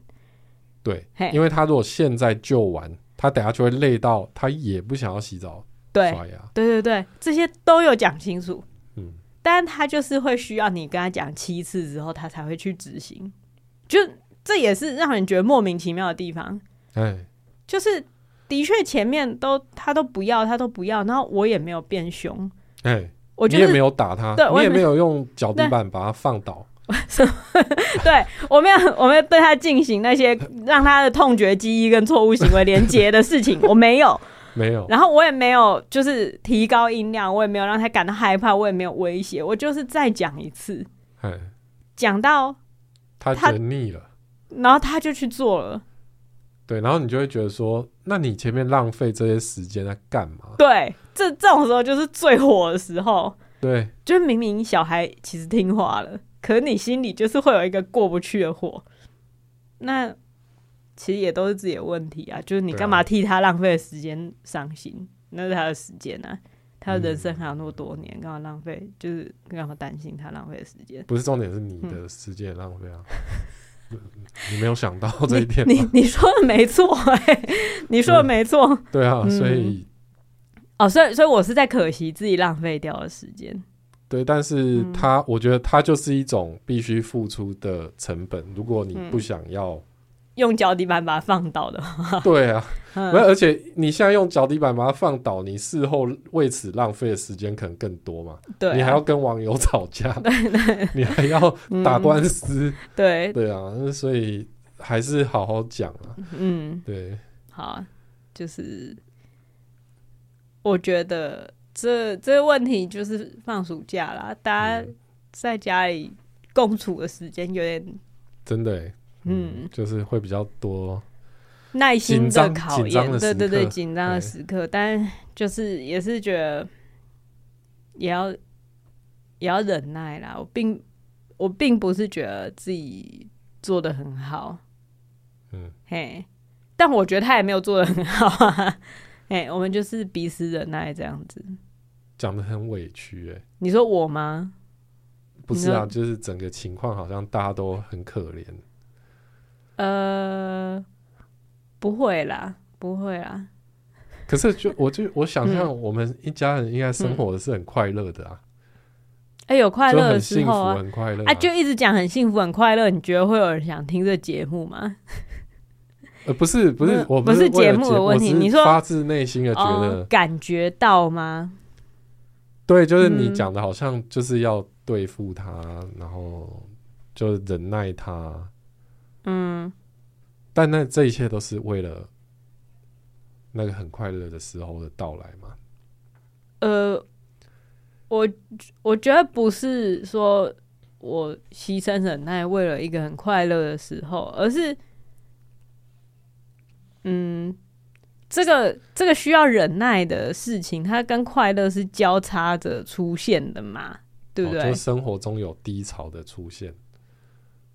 S2: 对，因为他如果现在就玩，他等下就会累到，他也不想要洗澡、
S1: 对
S2: 刷牙。
S1: 对对对，这些都有讲清楚。嗯，但他就是会需要你跟他讲七次之后，他才会去执行。就这也是让人觉得莫名其妙的地方。哎，就是的确前面都他都不要，他都不要，然后我也没有变凶。哎，我觉得你
S2: 也没有打他，对，我也没有用脚底板把他放倒。
S1: 对，我没有，我没有对他进行那些让他的痛觉记忆跟错误行为连接的事情，我没有，
S2: 没有。
S1: 然后我也没有，就是提高音量，我也没有让他感到害怕，我也没有威胁，我就是再讲一次，讲到
S2: 他腻了，
S1: 然后他就去做了。
S2: 对，然后你就会觉得说，那你前面浪费这些时间在干嘛？
S1: 对，这这种时候就是最火的时候。
S2: 对，
S1: 就是明明小孩其实听话了。可是你心里就是会有一个过不去的火，那其实也都是自己的问题啊。就是你干嘛替他浪费的时间伤心？啊、那是他的时间啊，他的人生还有那么多年，干、嗯、嘛浪费？就是干嘛担心他浪费的时间？
S2: 不是重点，是你的时间浪费啊！嗯、你没有想到这一点
S1: 你，你你说的没错、欸，你说的没错。
S2: 对啊，所以、
S1: 嗯、哦，所以所以我是在可惜自己浪费掉的时间。
S2: 对，但是他，嗯、我觉得他就是一种必须付出的成本。如果你不想要
S1: 用脚底板把它放倒的话，
S2: 对啊，嗯、而且你现在用脚底板把它放倒，你事后为此浪费的时间可能更多嘛？
S1: 对、啊，
S2: 你还要跟网友吵架，
S1: 对对，
S2: 你还要打官司，
S1: 嗯、对。
S2: 对啊，所以还是好好讲啊。
S1: 嗯，
S2: 对，
S1: 好，就是我觉得这这个问题就是放暑假啦，大家在家里共处的时间有点。
S2: 真的、欸，嗯，就是会比较多
S1: 耐心的考验，对对对，紧张的时刻。但就是也是觉得也要也要忍耐啦。我并我并不是觉得自己做的很好，嗯，嘿，但我觉得他也没有做的很好啊。哎，我们就是彼此忍耐这样子，
S2: 讲的很委屈哎、欸。
S1: 你说我吗？
S2: 不是啊，就是整个情况好像大家都很可怜。
S1: 呃，不会啦，不会啦。
S2: 可是就我就我想象我们一家人应该生活的是很快乐的啊。
S1: 哎、嗯，有快乐的时候啊，
S2: 很快乐啊，
S1: 啊，就一直讲很幸福、很快乐。你觉得会有人想听这节目吗？
S2: 呃，不是，不是，我
S1: 不是节目的问题。你说
S2: 发自内心的觉得、
S1: 哦、感觉到吗？
S2: 对，就是你讲的，好像就是要。对付他，然后就忍耐他，
S1: 嗯，
S2: 但那这一切都是为了那个很快乐的时候的到来吗？
S1: 呃，我我觉得不是说我牺牲忍耐为了一个很快乐的时候，而是，嗯，这个这个需要忍耐的事情，它跟快乐是交叉着出现的嘛。对不对？
S2: 哦、就生活中有低潮的出现，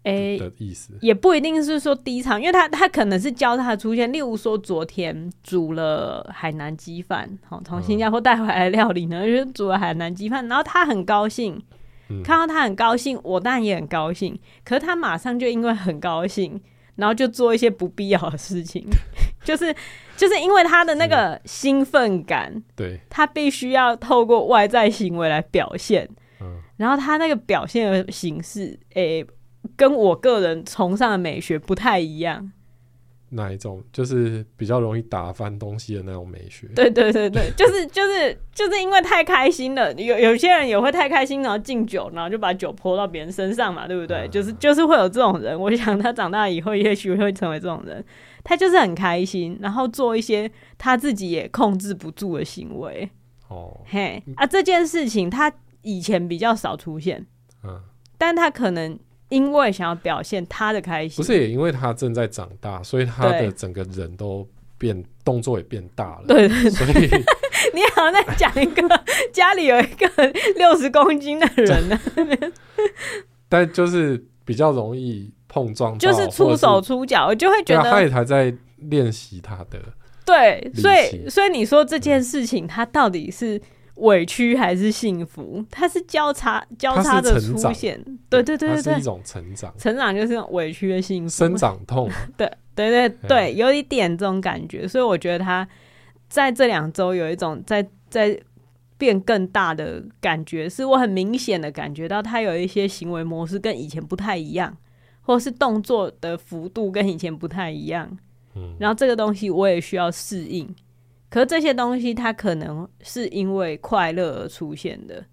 S2: 哎的意思，
S1: 也不一定是说低场，因为他他可能是交叉出现。例如说，昨天煮了海南鸡饭，好从新加坡带回来的料理呢，就是煮了海南鸡饭，然后他很高兴，嗯、看到他很高兴，我当然也很高兴。可是他马上就因为很高兴，然后就做一些不必要的事情，就是就是因为他的那个兴奋感，
S2: 对，
S1: 他必须要透过外在行为来表现。然后他那个表现的形式，诶、欸，跟我个人崇尚的美学不太一样。
S2: 哪一种？就是比较容易打翻东西的那种美学。
S1: 对对对对，就是就是就是因为太开心了，有有些人也会太开心，然后敬酒，然后就把酒泼到别人身上嘛，对不对？嗯、就是就是会有这种人。我想他长大以后，也许会成为这种人。他就是很开心，然后做一些他自己也控制不住的行为。哦，嘿啊，这件事情他。以前比较少出现，嗯，但他可能因为想要表现他的开心，
S2: 不是也因为他正在长大，所以他的整个人都变，动作也变大了。
S1: 对对对，
S2: 所以
S1: 你好像在讲一个 家里有一个六十公斤的人呢，
S2: 但就是比较容易碰撞，
S1: 就是出手出脚，我就会觉得
S2: 他也还在练习他的，
S1: 对，所以所以你说这件事情，他到底是？委屈还是幸福？它是交叉交叉的出现，对对对对对，
S2: 是一种成长。
S1: 成长就是委屈的幸福，
S2: 生长痛。
S1: 对对对对，有一点这种感觉，所以我觉得他在这两周有一种在在变更大的感觉，是我很明显的感觉到他有一些行为模式跟以前不太一样，或是动作的幅度跟以前不太一样。嗯，然后这个东西我也需要适应。可是这些东西，它可能是因为快乐而出现的，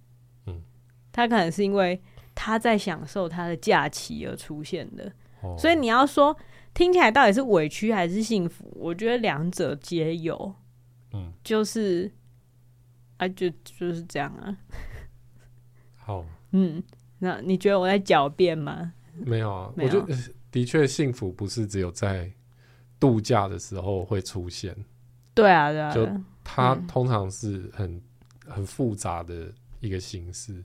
S1: 嗯，它可能是因为他在享受他的假期而出现的，哦，所以你要说听起来到底是委屈还是幸福？我觉得两者皆有，嗯，就是啊，就就是这样啊。
S2: 好，
S1: 嗯，那你觉得我在狡辩吗？
S2: 没有啊，有。我觉得的确幸福不是只有在度假的时候会出现。
S1: 对啊，对啊，
S2: 就它通常是很、嗯、很复杂的一个形式。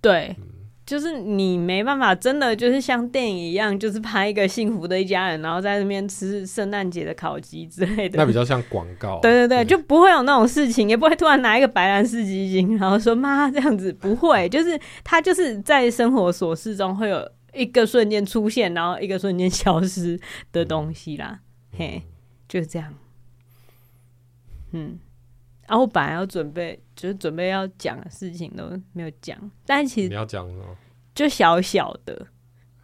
S1: 对，嗯、就是你没办法，真的就是像电影一样，就是拍一个幸福的一家人，然后在那边吃圣诞节的烤鸡之类的。
S2: 那比较像广告。
S1: 对对对，对就不会有那种事情，也不会突然拿一个白兰氏基金，然后说妈这样子，不会，就是他就是在生活琐事中会有一个瞬间出现，然后一个瞬间消失的东西啦。嗯、嘿，就是这样。嗯，然后我本来要准备，就是准备要讲的事情都没有讲，但其实
S2: 你要讲什么？
S1: 就小小的，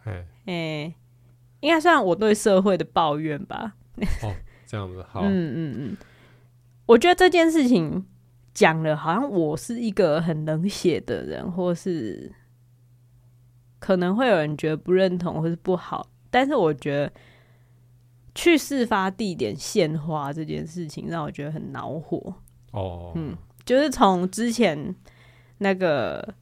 S2: 哎，
S1: 哎，应该算我对社会的抱怨吧。
S2: 哦，这样子好。
S1: 嗯嗯嗯，我觉得这件事情讲了，好像我是一个很冷血的人，或是可能会有人觉得不认同或是不好。但是我觉得去事发地点献花这件事情，让我觉得很恼火。
S2: 哦，
S1: 嗯，就是从之前那个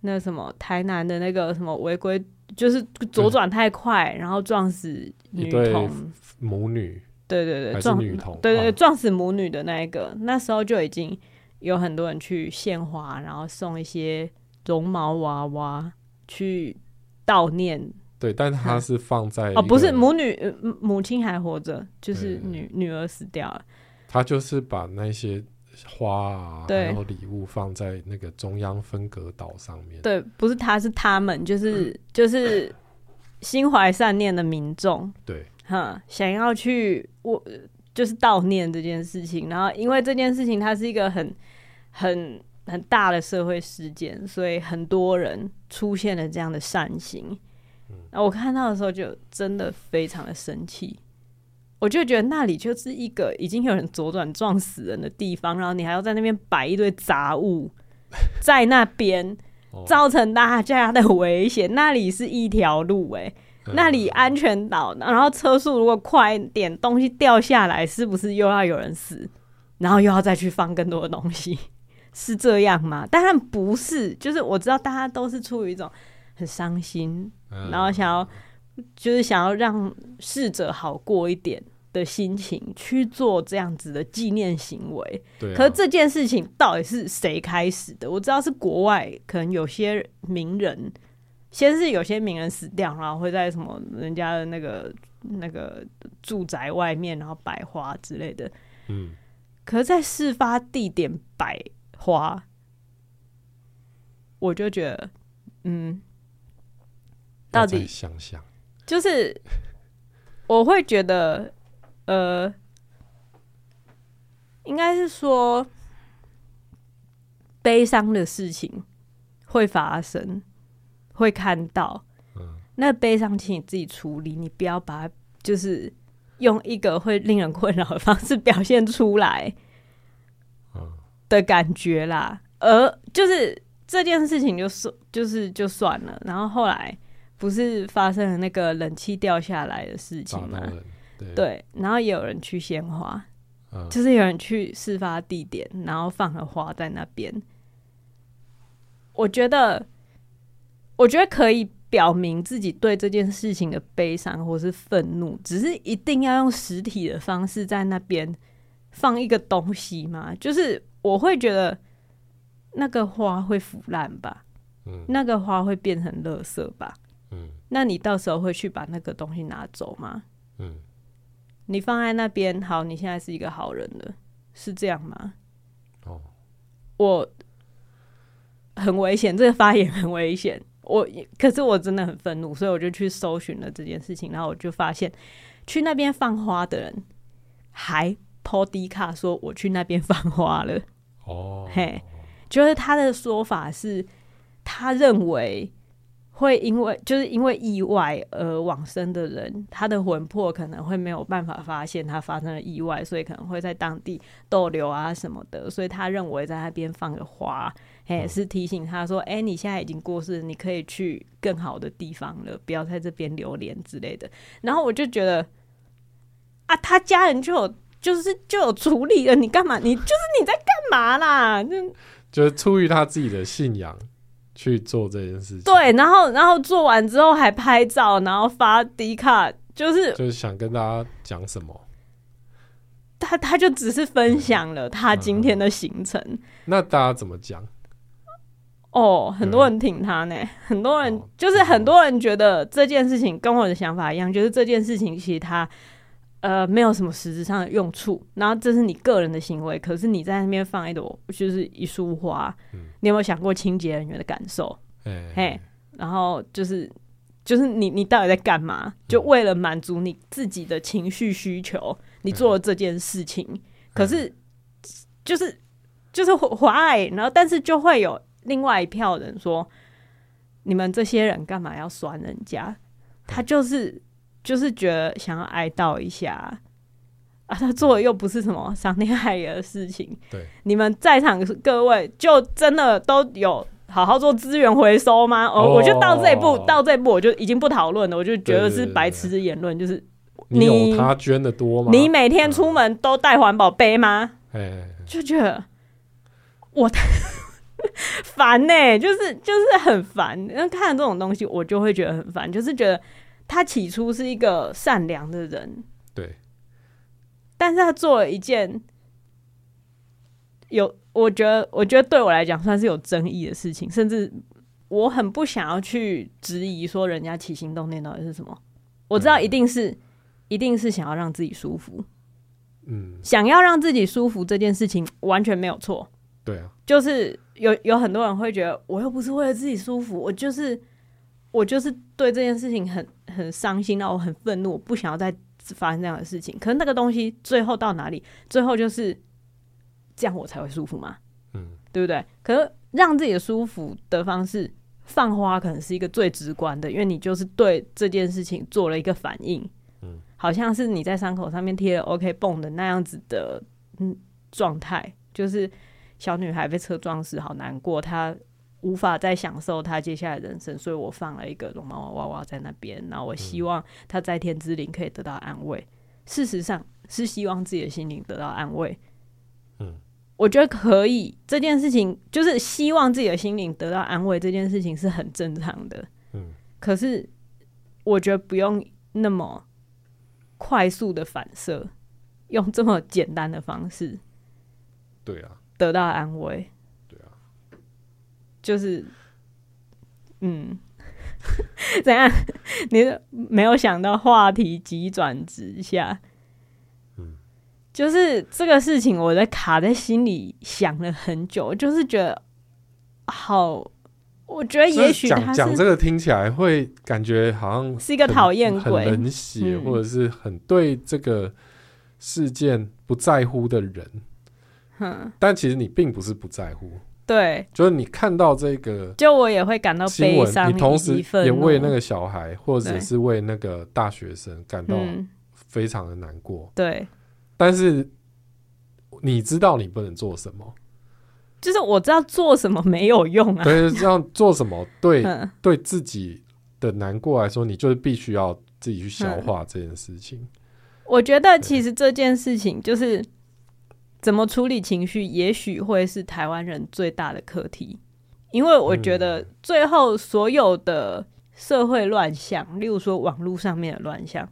S1: 那什么台南的那个什么违规。就是左转太快，然后撞死女童
S2: 母女，
S1: 对对对，撞女童，对对对，撞死母女的那一个，那时候就已经有很多人去献花，然后送一些绒毛娃娃去悼念。
S2: 对，但是他是放在
S1: 哦，不是母女母亲还活着，就是女女儿死掉了。
S2: 他就是把那些。花啊，然后礼物放在那个中央分隔岛上面。
S1: 对，不是他，是他们，就是、嗯、就是心怀善念的民众。
S2: 对，
S1: 哈，想要去我就是悼念这件事情，然后因为这件事情它是一个很很很大的社会事件，所以很多人出现了这样的善行。嗯，然后我看到的时候就真的非常的生气。我就觉得那里就是一个已经有人左转撞死人的地方，然后你还要在那边摆一堆杂物，在那边造成大家的危险。那里是一条路，欸，哎，那里安全岛，然后车速如果快一点，东西掉下来，是不是又要有人死？然后又要再去放更多的东西，是这样吗？当然不是，就是我知道大家都是出于一种很伤心，然后想要。就是想要让逝者好过一点的心情去做这样子的纪念行为。
S2: 对啊。
S1: 可是这件事情到底是谁开始的？我知道是国外，可能有些名人，先是有些名人死掉，然后会在什么人家的那个那个住宅外面，然后摆花之类的。
S2: 嗯。
S1: 可是，在事发地点摆花，我就觉得，嗯，到底
S2: 想想。
S1: 就是我会觉得，呃，应该是说悲伤的事情会发生，会看到。嗯，那悲伤请你自己处理，你不要把它就是用一个会令人困扰的方式表现出来。的感觉啦，而就是这件事情就算就是就算了，然后后来。不是发生了那个冷气掉下来的事情吗？
S2: 对，
S1: 对，然后也有人去鲜花，
S2: 嗯，
S1: 就是有人去事发地点，然后放了花在那边。我觉得，我觉得可以表明自己对这件事情的悲伤或是愤怒，只是一定要用实体的方式在那边放一个东西吗？就是我会觉得那个花会腐烂吧，
S2: 嗯，
S1: 那个花会变成垃圾吧。
S2: 嗯，
S1: 那你到时候会去把那个东西拿走吗？
S2: 嗯，
S1: 你放在那边，好，你现在是一个好人了，是这样吗？
S2: 哦，
S1: 我很危险，这个发言很危险。我可是我真的很愤怒，所以我就去搜寻了这件事情，然后我就发现，去那边放花的人还 po Dcard 说我去那边放花了。
S2: 哦，
S1: 嘿，就是他的说法是，他认为。会因为就是因为意外而往生的人，他的魂魄可能会没有办法发现他发生了意外，所以可能会在当地逗留啊什么的。所以他认为在那边放个花，也是提醒他说：“哎、欸，你现在已经过世，你可以去更好的地方了，不要在这边留连之类的。”然后我就觉得，啊，他家人就有就是就有处理了，你干嘛？你就是你在干嘛啦？就
S2: 就是出于他自己的信仰。去做这件事情，
S1: 对，然后然后做完之后还拍照，然后发 Dcard，就是
S2: 就是想跟大家讲什么？
S1: 他他就只是分享了他今天的行程。
S2: 那大家怎么讲？
S1: 哦，很多人挺他呢，嗯、很多人就是很多人觉得这件事情跟我的想法一样，就是这件事情其实他。呃，没有什么实质上的用处。然后这是你个人的行为，可是你在那边放一朵，就是一束花。嗯，你有没有想过清洁人员的感受？
S2: 嘿，
S1: 嘿，然后就是就是你你到底在干嘛？就为了满足你自己的情绪需求，你做了这件事情。可是就是就是华爱，然后但是就会有另外一票人说，你们这些人干嘛要酸人家？他就是。就是觉得想要哀悼一下啊，他做的又不是什么伤天害理的事情。
S2: 对，
S1: 你们在场各位就真的都有好好做资源回收吗？哦，我就到这一步，哦、到这一步我就已经不讨论了，我就觉得是白痴的言论，就是
S2: 你，有他捐的多吗？
S1: 你每天出门都带环保杯吗？
S2: 哎、
S1: 就觉得我 烦呢、欸，就是就是很烦。那看这种东西，我就会觉得很烦，就是觉得他起初是一个善良的人，
S2: 对，
S1: 但是他做了一件有。我觉得，我觉得对我来讲算是有争议的事情，甚至我很不想要去质疑说人家起心动念到底是什么。我知道一定是，一定是想要让自己舒服，
S2: 嗯，
S1: 想要让自己舒服这件事情完全没有错。
S2: 对啊，
S1: 就是有有很多人会觉得，我又不是为了自己舒服，我就是我就是对这件事情很很伤心，然后我很愤怒，我不想要再发生这样的事情。可是那个东西最后到哪里？最后就是。这样我才会舒服嘛，
S2: 嗯，
S1: 对不对？可是让自己的舒服的方式，放花可能是一个最直观的，因为你就是对这件事情做了一个反应，
S2: 嗯，
S1: 好像是你在伤口上面贴了 OK 绷的那样子的，嗯，状态，就是小女孩被车撞死，好难过，她无法再享受他接下来的人生，所以我放了一个龙猫娃娃在那边，然后我希望他在天之灵可以得到安慰。嗯，事实上是希望自己的心灵得到安慰，
S2: 嗯。
S1: 我觉得可以，这件事情就是希望自己的心灵得到安慰，这件事情是很正常的。
S2: 嗯，
S1: 可是我觉得不用那么快速的反射，用这么简单的方式，
S2: 对啊，
S1: 得到安慰，
S2: 啊，
S1: 就是，嗯，怎样？你没有想到话题急转直下。就是这个事情，我在卡在心里想了很久，就是觉得好，我觉得也许讲
S2: 讲这个听起来会感觉好像
S1: 是一个讨厌鬼、
S2: 很冷血，或者是很对这个事件不在乎的人。
S1: 嗯，
S2: 但其实你并不是不在乎，
S1: 对，
S2: 就是你看到这个，
S1: 就我也会感到悲伤，
S2: 你同时也为那个小孩，或者是为那个大学生感到非常的难过，
S1: 对。
S2: 但是你知道你不能做什么，
S1: 就是我知道做什么没有用啊。
S2: 对，这样做什么对 对自己的难过来说，你就是必须要自己去消化这件事情。
S1: 我觉得其实这件事情就是怎么处理情绪，也许会是台湾人最大的课题。因为我觉得最后所有的社会乱象，例如说网络上面的乱象。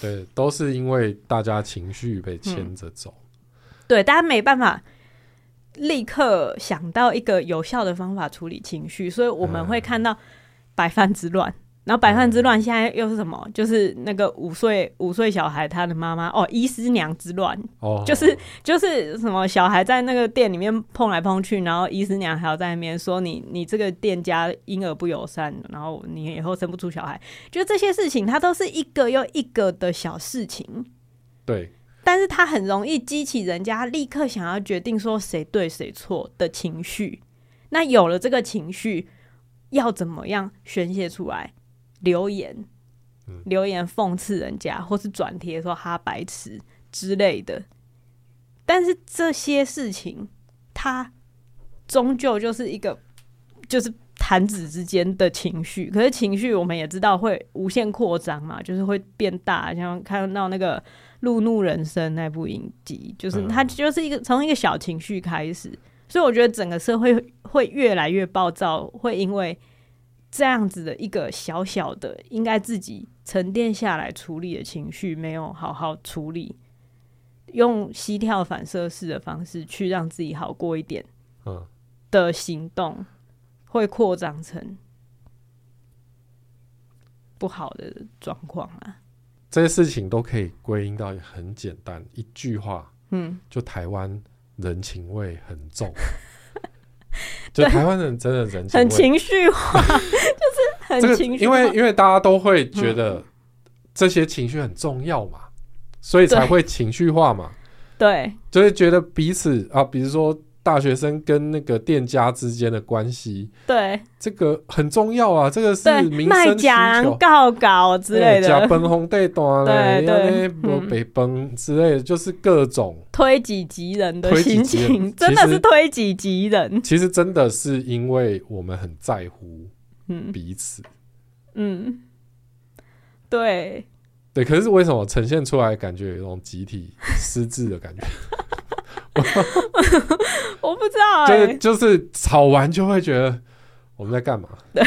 S2: 对，都是因为大家情绪被牵着走。嗯。
S1: 对，大家没办法立刻想到一个有效的方法处理情绪，所以我们会看到百番之乱。然后百饭之乱现在又是什么？就是那个五岁五岁小孩他的妈妈哦，医师娘之乱哦，就是就是什么小孩在那个店里面碰来碰去，然后医师娘还要在那边说你你这个店家婴儿不友善，然后你以后生不出小孩，就这些事情，它都是一个又一个的小事情，
S2: 对，
S1: 但是它很容易激起人家立刻想要决定说谁对谁错的情绪。那有了这个情绪，要怎么样宣泄出来？留言，留言讽刺人家，或是转贴说他白痴之类的。但是这些事情，它终究就是一个，就是弹指之间的情绪。可是情绪，我们也知道会无限扩张嘛，就是会变大。像看到那个《路怒人生》那部影集，就是它就是一个从一个小情绪开始。所以我觉得整个社会会越来越暴躁，会因为。这样子的一个小小的，应该自己沉淀下来处理的情绪，没有好好处理，用膝跳反射式的方式去让自己好过一点，的行动会扩张成不好的状况啊。
S2: 这些事情都可以归因到很简单一句话，嗯，就台湾人情味很重。就台湾人真的人
S1: 很情绪化，就是很情绪化。
S2: 因为因为大家都会觉得这些情绪很重要嘛，所以才会情绪化嘛。
S1: 对，
S2: 就是觉得彼此啊，比如说大学生跟那个店家之间的关系，
S1: 对，
S2: 这个很重要啊，这个是民生需求，
S1: 告稿之类的，
S2: 假崩红地段嘞，对对，北崩之类的，就是各种。
S1: 推己及人的心情，真的是推己及人。
S2: 其实真的是因为我们很在乎彼此，
S1: 嗯，对。
S2: 对，可是为什么呈现出来感觉有一种集体失智的感觉？
S1: 我不知道、欸，
S2: 就是就是吵完就会觉得我们在干嘛？
S1: 对，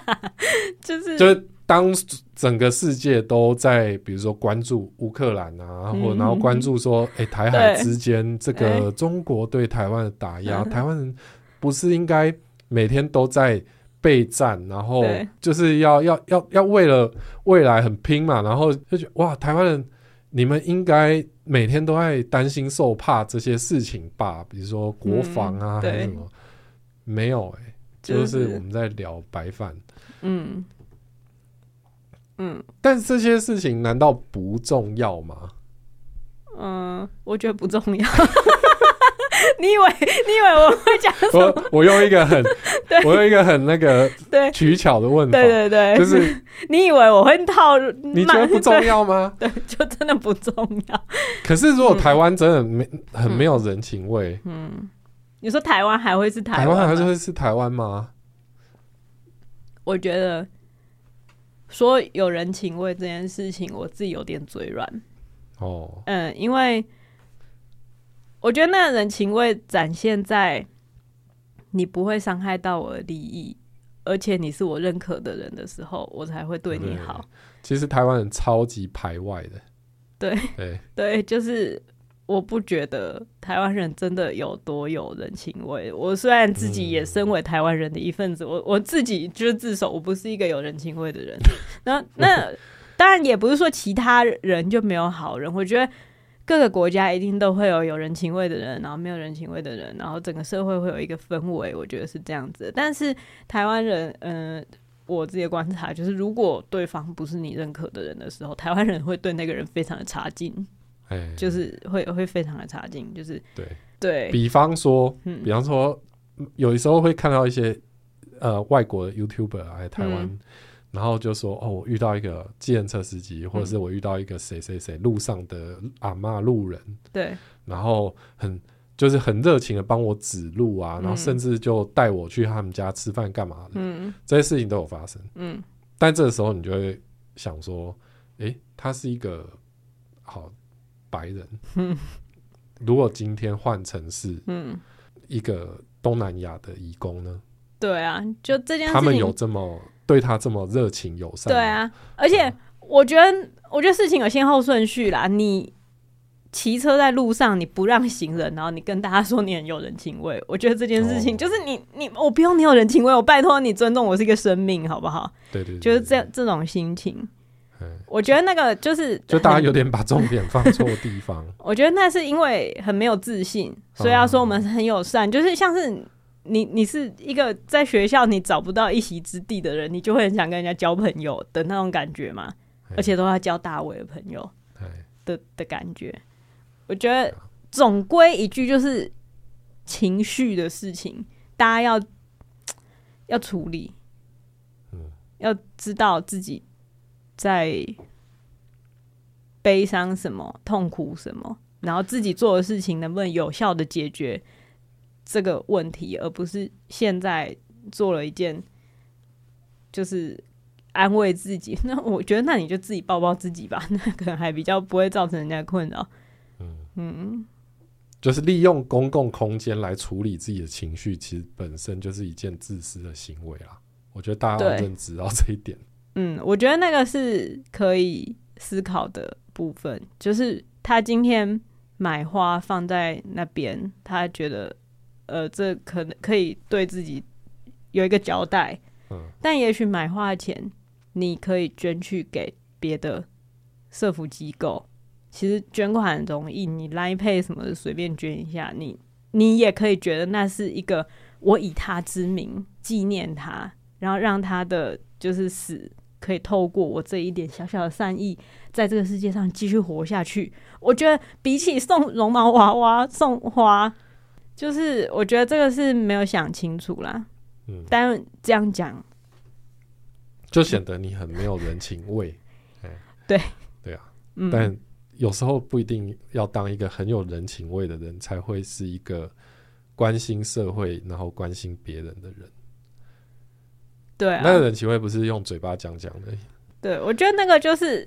S1: 就是
S2: 就是当整个世界都在比如说关注乌克兰啊，或、嗯、然后关注说，哎、欸，台海之间这个中国对台湾的打压，欸、台湾人不是应该每天都在备战，然后就是要要要要为了未来很拼嘛，然后就觉得哇，台湾人。你们应该每天都在担心受怕这些事情吧？比如说国防啊，还是什么？没有哎、欸，就是我们在聊白饭。嗯嗯，但这些事情难道不重要吗？
S1: 嗯，我觉得不重要。你以为你以为我会讲什么？
S2: 我我用一个很，我用一个很那个对取巧的问法，
S1: 对对对，就是 你以为我会套？
S2: 你觉得不重要
S1: 吗？对，就真的不重要。
S2: 可是如果台湾真的没、嗯、很没有人情味，
S1: 嗯，你说台湾还会是台湾？台湾
S2: 还是会是台湾吗？
S1: 我觉得说有人情味这件事情，我自己有点嘴软。哦，嗯，因为。我觉得那个人情味展现在你不会伤害到我的利益，而且你是我认可的人的时候，我才会对你好。
S2: 其实台湾人超级排外的，
S1: 对
S2: 对
S1: 对，就是我不觉得台湾人真的有多有人情味。我虽然自己也身为台湾人的一份子，嗯、我我自己就是自首，我不是一个有人情味的人。那那当然也不是说其他人就没有好人，我觉得。各个国家一定都会有有人情味的人，然后没有人情味的人，然后整个社会会有一个氛围，我觉得是这样子。但是台湾人，嗯、呃，我自己的观察就是，如果对方不是你认可的人的时候，台湾人会对那个人非常的差劲，哎，就是会会非常的差劲，就是对对。
S2: 比方说，比方说，有的时候会看到一些呃外国的 YouTuber 来台湾。嗯然后就说哦，我遇到一个计程车司机，或者是我遇到一个谁谁谁路上的阿妈路人，
S1: 对，
S2: 然后很就是很热情的帮我指路啊，然后甚至就带我去他们家吃饭干嘛的，嗯，这些事情都有发生，嗯，但这个时候你就会想说，诶，他是一个好白人，嗯，如果今天换成是嗯。一个东南亚的移工呢？
S1: 对啊，就这件事情，
S2: 他们有这么。对他这么热情友善，
S1: 对啊，而且我觉得，我觉得事情有先后顺序啦。你骑车在路上，你不让行人，然后你跟大家说你很有人情味，我觉得这件事情就是你你我不用你有人情味，我拜托你尊重我是一个生命，好不好？
S2: 对对，
S1: 就是这这种心情。我觉得那个就是，
S2: 就大家有点把重点放错地方。
S1: 我觉得那是因为很没有自信，所以要说我们很友善，就是像是。你你是一个在学校你找不到一席之地的人，你就会很想跟人家交朋友的那种感觉嘛？而且都要交大伟的朋友的的感觉。我觉得总归一句就是情绪的事情，大家要要处理，要知道自己在悲伤什么、痛苦什么，然后自己做的事情能不能有效的解决。这个问题，而不是现在做了一件就是安慰自己。那我觉得，那你就自己抱抱自己吧，那可能还比较不会造成人家困扰。嗯嗯，
S2: 就是利用公共空间来处理自己的情绪，其实本身就是一件自私的行为啦。我觉得大家要认知到这一点。
S1: 嗯，我觉得那个是可以思考的部分，就是他今天买花放在那边，他觉得。呃，这可能可以对自己有一个交代，嗯，但也许买花钱你可以捐去给别的社福机构。其实捐款很容易，你 Line Pay 什么的随便捐一下，你你也可以觉得那是一个我以他之名纪念他，然后让他的就是死可以透过我这一点小小的善意，在这个世界上继续活下去。我觉得比起送绒毛娃娃送花。就是我觉得这个是没有想清楚啦。嗯，但这样讲，
S2: 就显得你很没有人情味。哎，
S1: 对，
S2: 对啊。嗯，但有时候不一定要当一个很有人情味的人，才会是一个关心社会然后关心别人的人。
S1: 对啊，
S2: 那个人情味不是用嘴巴讲讲的。
S1: 对，我觉得那个就是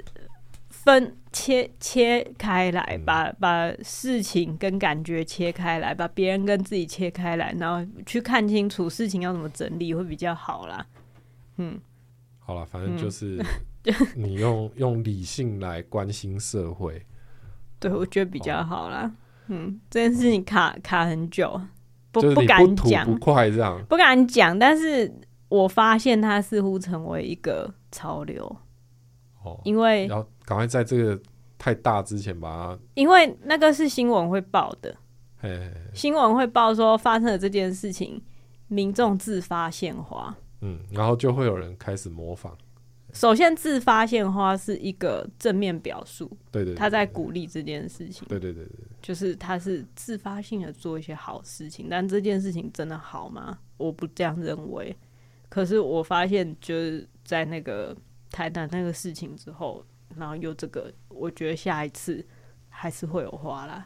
S1: 分切切开来，把把事情跟感觉切开来，把别人跟自己切开来，然后去看清楚事情要怎么整理会比较好啦。嗯，
S2: 好了，反正就是 你用用理性来关心社会，
S1: 对，我觉得比较好啦。嗯，这件事情卡卡很久，不不敢讲，
S2: 不快这样，
S1: 不敢讲，但是我发现它似乎成为一个潮流。哦因为
S2: 要赶快在这个太大之前把它，
S1: 因为那个是新闻会报的，
S2: 嘿嘿嘿，
S1: 新闻会报说发生了这件事情，民众自发献花，
S2: 嗯，然后就会有人开始模仿。
S1: 首先，自发献花是一个正面表述，
S2: 对对，对，对，
S1: 他在鼓励这件事情，
S2: 对对对对，
S1: 就是他是自发性的做一些好事情，但这件事情真的好吗？我不这样认为。可是我发现就是在那个。台南那个事情之后，然后又这个，我觉得下一次还是会有花啦。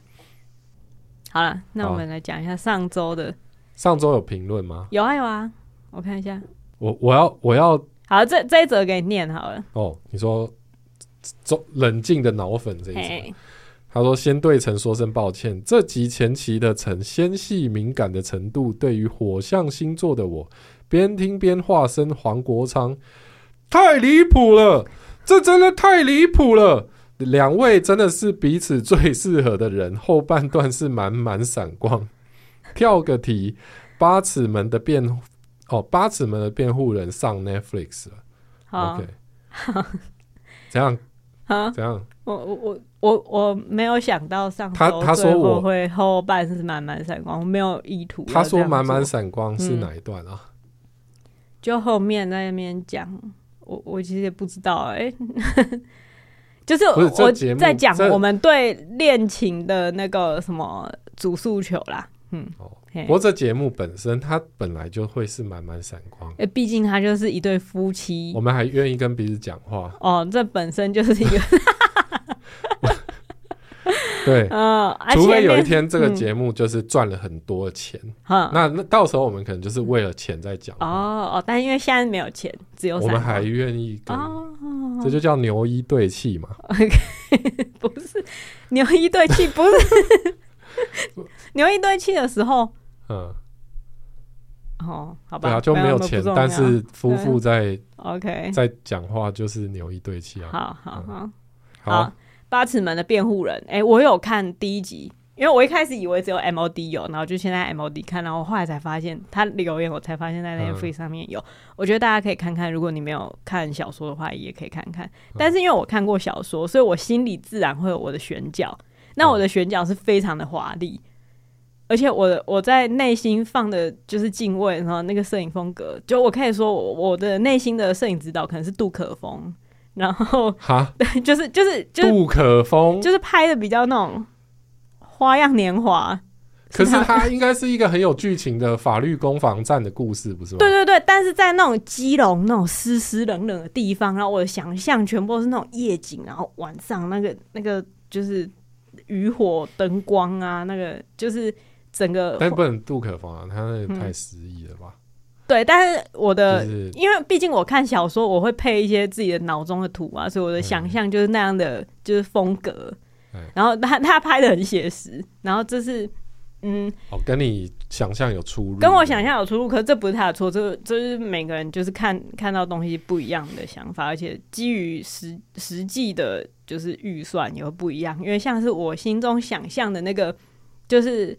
S1: 好了，那我们来讲一下上周的。
S2: 上周有评论吗？
S1: 有啊有啊，我看一下。
S2: 我我要我要。
S1: 好，这这一则给你念好了。
S2: 哦，你说，冷静的脑粉这一则，他说先对陈说声抱歉，这集前期的陈纤细敏感的程度，对于火象星座的我，边听边化身黄国昌。太离谱了，这真的太离谱了。两位真的是彼此最适合的人。后半段是满满闪光。跳个题，八尺门的辩哦，八尺门的辩护人上 Netflix 了。
S1: 好
S2: ，OK，怎样？
S1: 啊？
S2: 怎样？
S1: 我我我我我没有想到上他他说我会后半是满满闪光，我没有意图。
S2: 他说满满闪光是哪一段啊？嗯、
S1: 就后面在那边讲。我我其实也不知道哎、欸，就是我在讲我们对恋情的那个什么主诉求啦，嗯，
S2: 哦，不过这节目本身它本来就会是满满闪光，
S1: 哎，毕竟它就是一对夫妻，
S2: 我们还愿意跟彼此讲话，
S1: 哦，这本身就是一个。
S2: 对，嗯，除非有一天这个节目就是赚了很多钱，嗯，那那到时候我们可能就是为了钱在讲。
S1: 哦哦，但因为现在没有钱，只有
S2: 我们还愿意跟，这就叫牛一对气嘛。
S1: 不是牛一对气，不是牛一对气的时候，嗯，哦，好吧，
S2: 对啊，就没有钱，但是夫妇在
S1: OK
S2: 在讲话就是牛一对气啊。
S1: 好好。好，好。八尺门的辩护人，哎、欸，我有看第一集，因为我一开始以为只有 MOD 有，然后就现在 MOD 看，然后我后来才发现他留言，我才发现在 Netflix 上面有。嗯、我觉得大家可以看看，如果你没有看小说的话，也可以看看。但是因为我看过小说，所以我心里自然会有我的选角。那我的选角是非常的华丽，而且我我在内心放的就是敬畏，然后那个摄影风格，就我可以说我我的内心的摄影指导可能是杜可风。然后，哈，对，就是就是就是
S2: 杜可风，
S1: 就是拍的比较那种花样年华。
S2: 可是它应该是一个很有剧情的法律攻防战的故事，不是吗？
S1: 对对对，但是在那种基隆那种湿湿冷冷的地方，然后我的想象全部都是那种夜景，然后晚上那个那个就是渔火灯光啊，那个就是整个。
S2: 但不能杜可风啊，他那个太诗意了吧？嗯
S1: 对，但是我的，就是、因为毕竟我看小说，我会配一些自己的脑中的图啊，所以我的想象就是那样的，就是风格。嗯、然后他他拍的很写实，然后这是嗯，
S2: 哦，跟你想象有出入，
S1: 跟我想象有出入，可是这不是他的错，这这是每个人就是看看到东西不一样的想法，而且基于实实际的，就是预算也会不一样，因为像是我心中想象的那个，就是。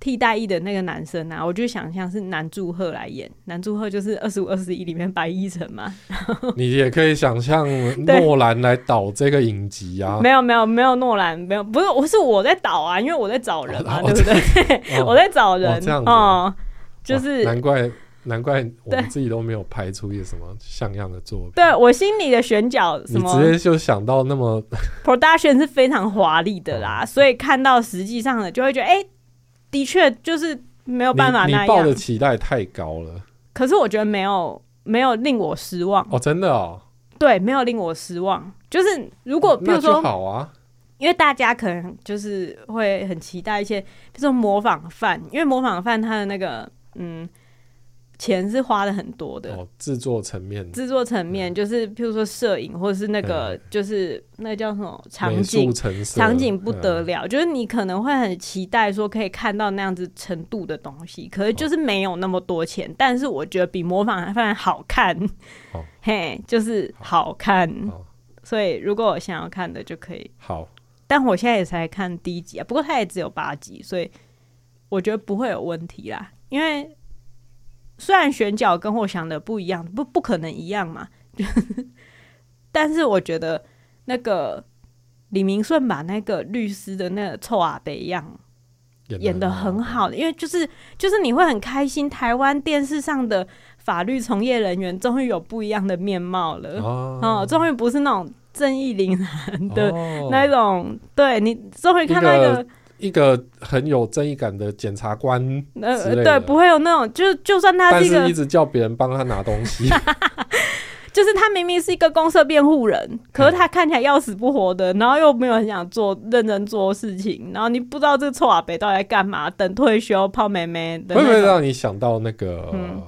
S1: 替代役的那个男生啊，我就想象是南柱赫来演，南柱赫就是二十五二十一里面白亦辰嘛。
S2: 你也可以想象诺 兰来导这个影集啊。
S1: 没有没有没有诺兰没有，不是我是我在导啊，因为我在找人嘛，对不对？我在找人哦，就是
S2: 难怪难怪我们自己都没有拍出一个什么像样的作品。
S1: 对我心里的选角，什么
S2: 直接就想到那么
S1: production 是非常华丽的啦，所以看到实际上的就会觉得哎。的确就是没有办法那样。
S2: 你抱的期待太高了。
S1: 可是我觉得没有没有令我失望
S2: 哦，真的哦。
S1: 对，没有令我失望。就是如果比如说
S2: 好啊，
S1: 因为大家可能就是会很期待一些，比如说模仿犯，因为模仿犯他的那个嗯。钱是花的很多的，
S2: 制、哦、作层面，
S1: 制作层面就是，譬如说摄影，或者是那个，就是那个叫什么场景，场景不得了，嗯、就是你可能会很期待说可以看到那样子程度的东西，可是就是没有那么多钱，哦、但是我觉得比模仿犯好看，哦、嘿，就是好看，哦、所以如果我想要看的就可以。
S2: 好，
S1: 但我现在也才看第一集啊，不过它也只有八集，所以我觉得不会有问题啦，因为。虽然选角跟我想的不一样，不不可能一样嘛，但是我觉得那个李明顺把那个律师的那个臭阿伯一样演的很好，因为就是就是你会很开心，台湾电视上的法律从业人员终于有不一样的面貌了。哦，终于不是那种正义凛然的那种，哦、对你终于看到一个。
S2: 一个很有正义感的检察官，
S1: 呃，对，不会有那种，就就算他是一个，
S2: 但是一直叫别人帮他拿东西，
S1: 就是他明明是一个公社辩护人，可是他看起来要死不活的，然后又没有很想做认真做事情，然后你不知道这个臭阿北到底在干嘛，等退休泡妹妹的，会不
S2: 会让你想到那个？嗯、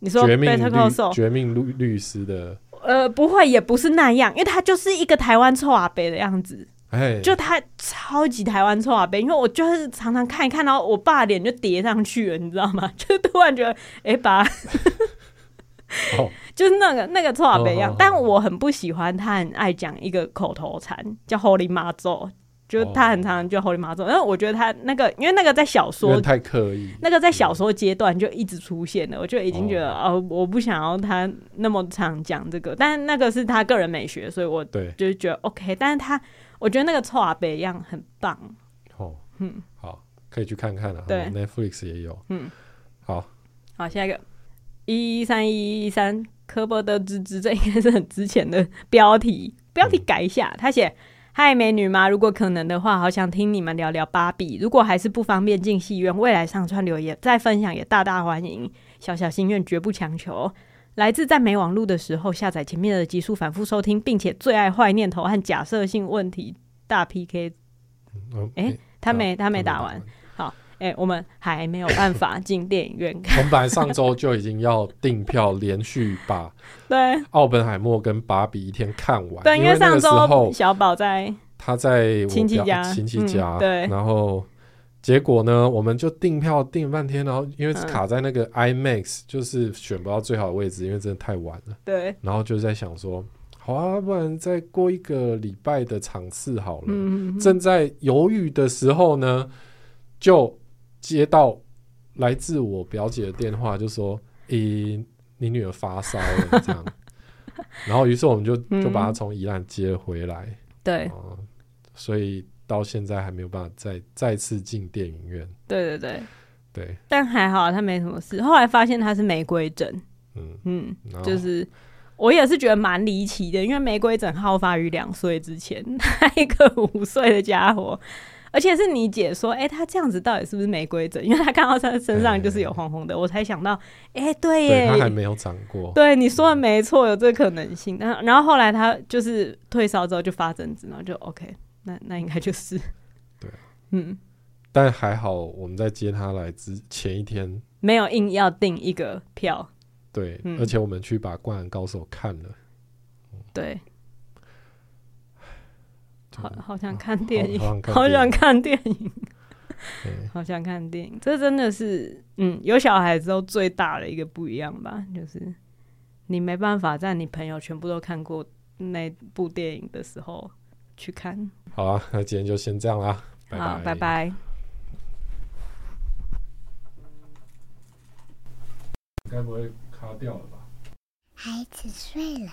S1: 你说绝命律
S2: 绝命律律师的？
S1: 呃，不会，也不是那样，因为他就是一个台湾臭阿北的样子。
S2: 哎，
S1: 就他超级台湾臭阿伯，因为我就是常常看一看，然后我爸脸就叠上去了，你知道吗？就突然觉得，哎、欸，爸，就是那个那个臭阿伯一样。但我很不喜欢他，很爱讲一个口头禅，叫 Holy 妈祖，就他很常叫 Holy 妈祖。然后我觉得他那个，因为那个在小说
S2: 太刻意，
S1: 那个在小说阶段就一直出现了，我就已经觉得哦，我不想要他那么常讲这个。但是那个是他个人美学，所以我对就是觉得 OK。但是他。我觉得那个臭阿北一样很棒。
S2: 哦，嗯，好，可以去看看了。
S1: 对
S2: ，Netflix 也有。嗯，好，
S1: 好，下一个一三一一三科波德之之，这应该是很之前的标题，标题改一下。嗯、他写：“嗨，美女吗？如果可能的话，好想听你们聊聊芭比。如果还是不方便进戏院，未来上传留言再分享也大大欢迎。小小心愿，绝不强求。”来自在没网路的时候下载前面的集数反复收听，并且最爱坏念头和假设性问题大 PK。哎、欸，他没他没打完。好，哎、欸，我们还没有办法进电影院看。
S2: 我们本来上周就已经要订票，连续把
S1: 对
S2: 奥本海默跟芭比一天看完。
S1: 对，因为上周小宝在
S2: 他在
S1: 亲戚家，
S2: 亲戚家、
S1: 嗯、对，
S2: 然后。结果呢，我们就订票订了半天，然后因为卡在那个 IMAX，就是选不到最好的位置，因为真的太晚了。
S1: 对。
S2: 然后就在想说，好啊，不然再过一个礼拜的场次好了。嗯。正在犹豫的时候呢，就接到来自我表姐的电话，就说：“咦，你女儿发烧了。”这样。然后，于是我们就就把她从宜兰接回来。
S1: 对。
S2: 所以。到现在还没有办法再再次进电影院。
S1: 对对对
S2: 对，
S1: 但还好他没什么事。后来发现他是玫瑰疹，嗯嗯，就是我也是觉得蛮离奇的，因为玫瑰疹好发于两岁之前，他一个五岁的家伙，而且是你姐说，哎、欸，他这样子到底是不是玫瑰疹？因为他看到他身上就是有红红的，欸、我才想到，哎、欸，对耶，
S2: 他还没有长过。
S1: 对，你说的没错，有这个可能性。然后然后后来他就是退烧之后就发疹子，然后就 OK。那那应该就是，
S2: 对，
S1: 嗯，
S2: 但还好我们在接他来之前一天
S1: 没有硬要订一个票，
S2: 对，嗯、而且我们去把《灌篮高手》看了，对，
S1: 好好想看电影，
S2: 啊、
S1: 好想看电影，好想看电影，这真的是，嗯，有小孩之后最大的一个不一样吧，就是你没办法在你朋友全部都看过那部电影的时候去看。
S2: 好啊，那今天就先这样啦，
S1: 好，拜拜。
S2: 该不会卡掉了吧？
S3: 孩子睡了。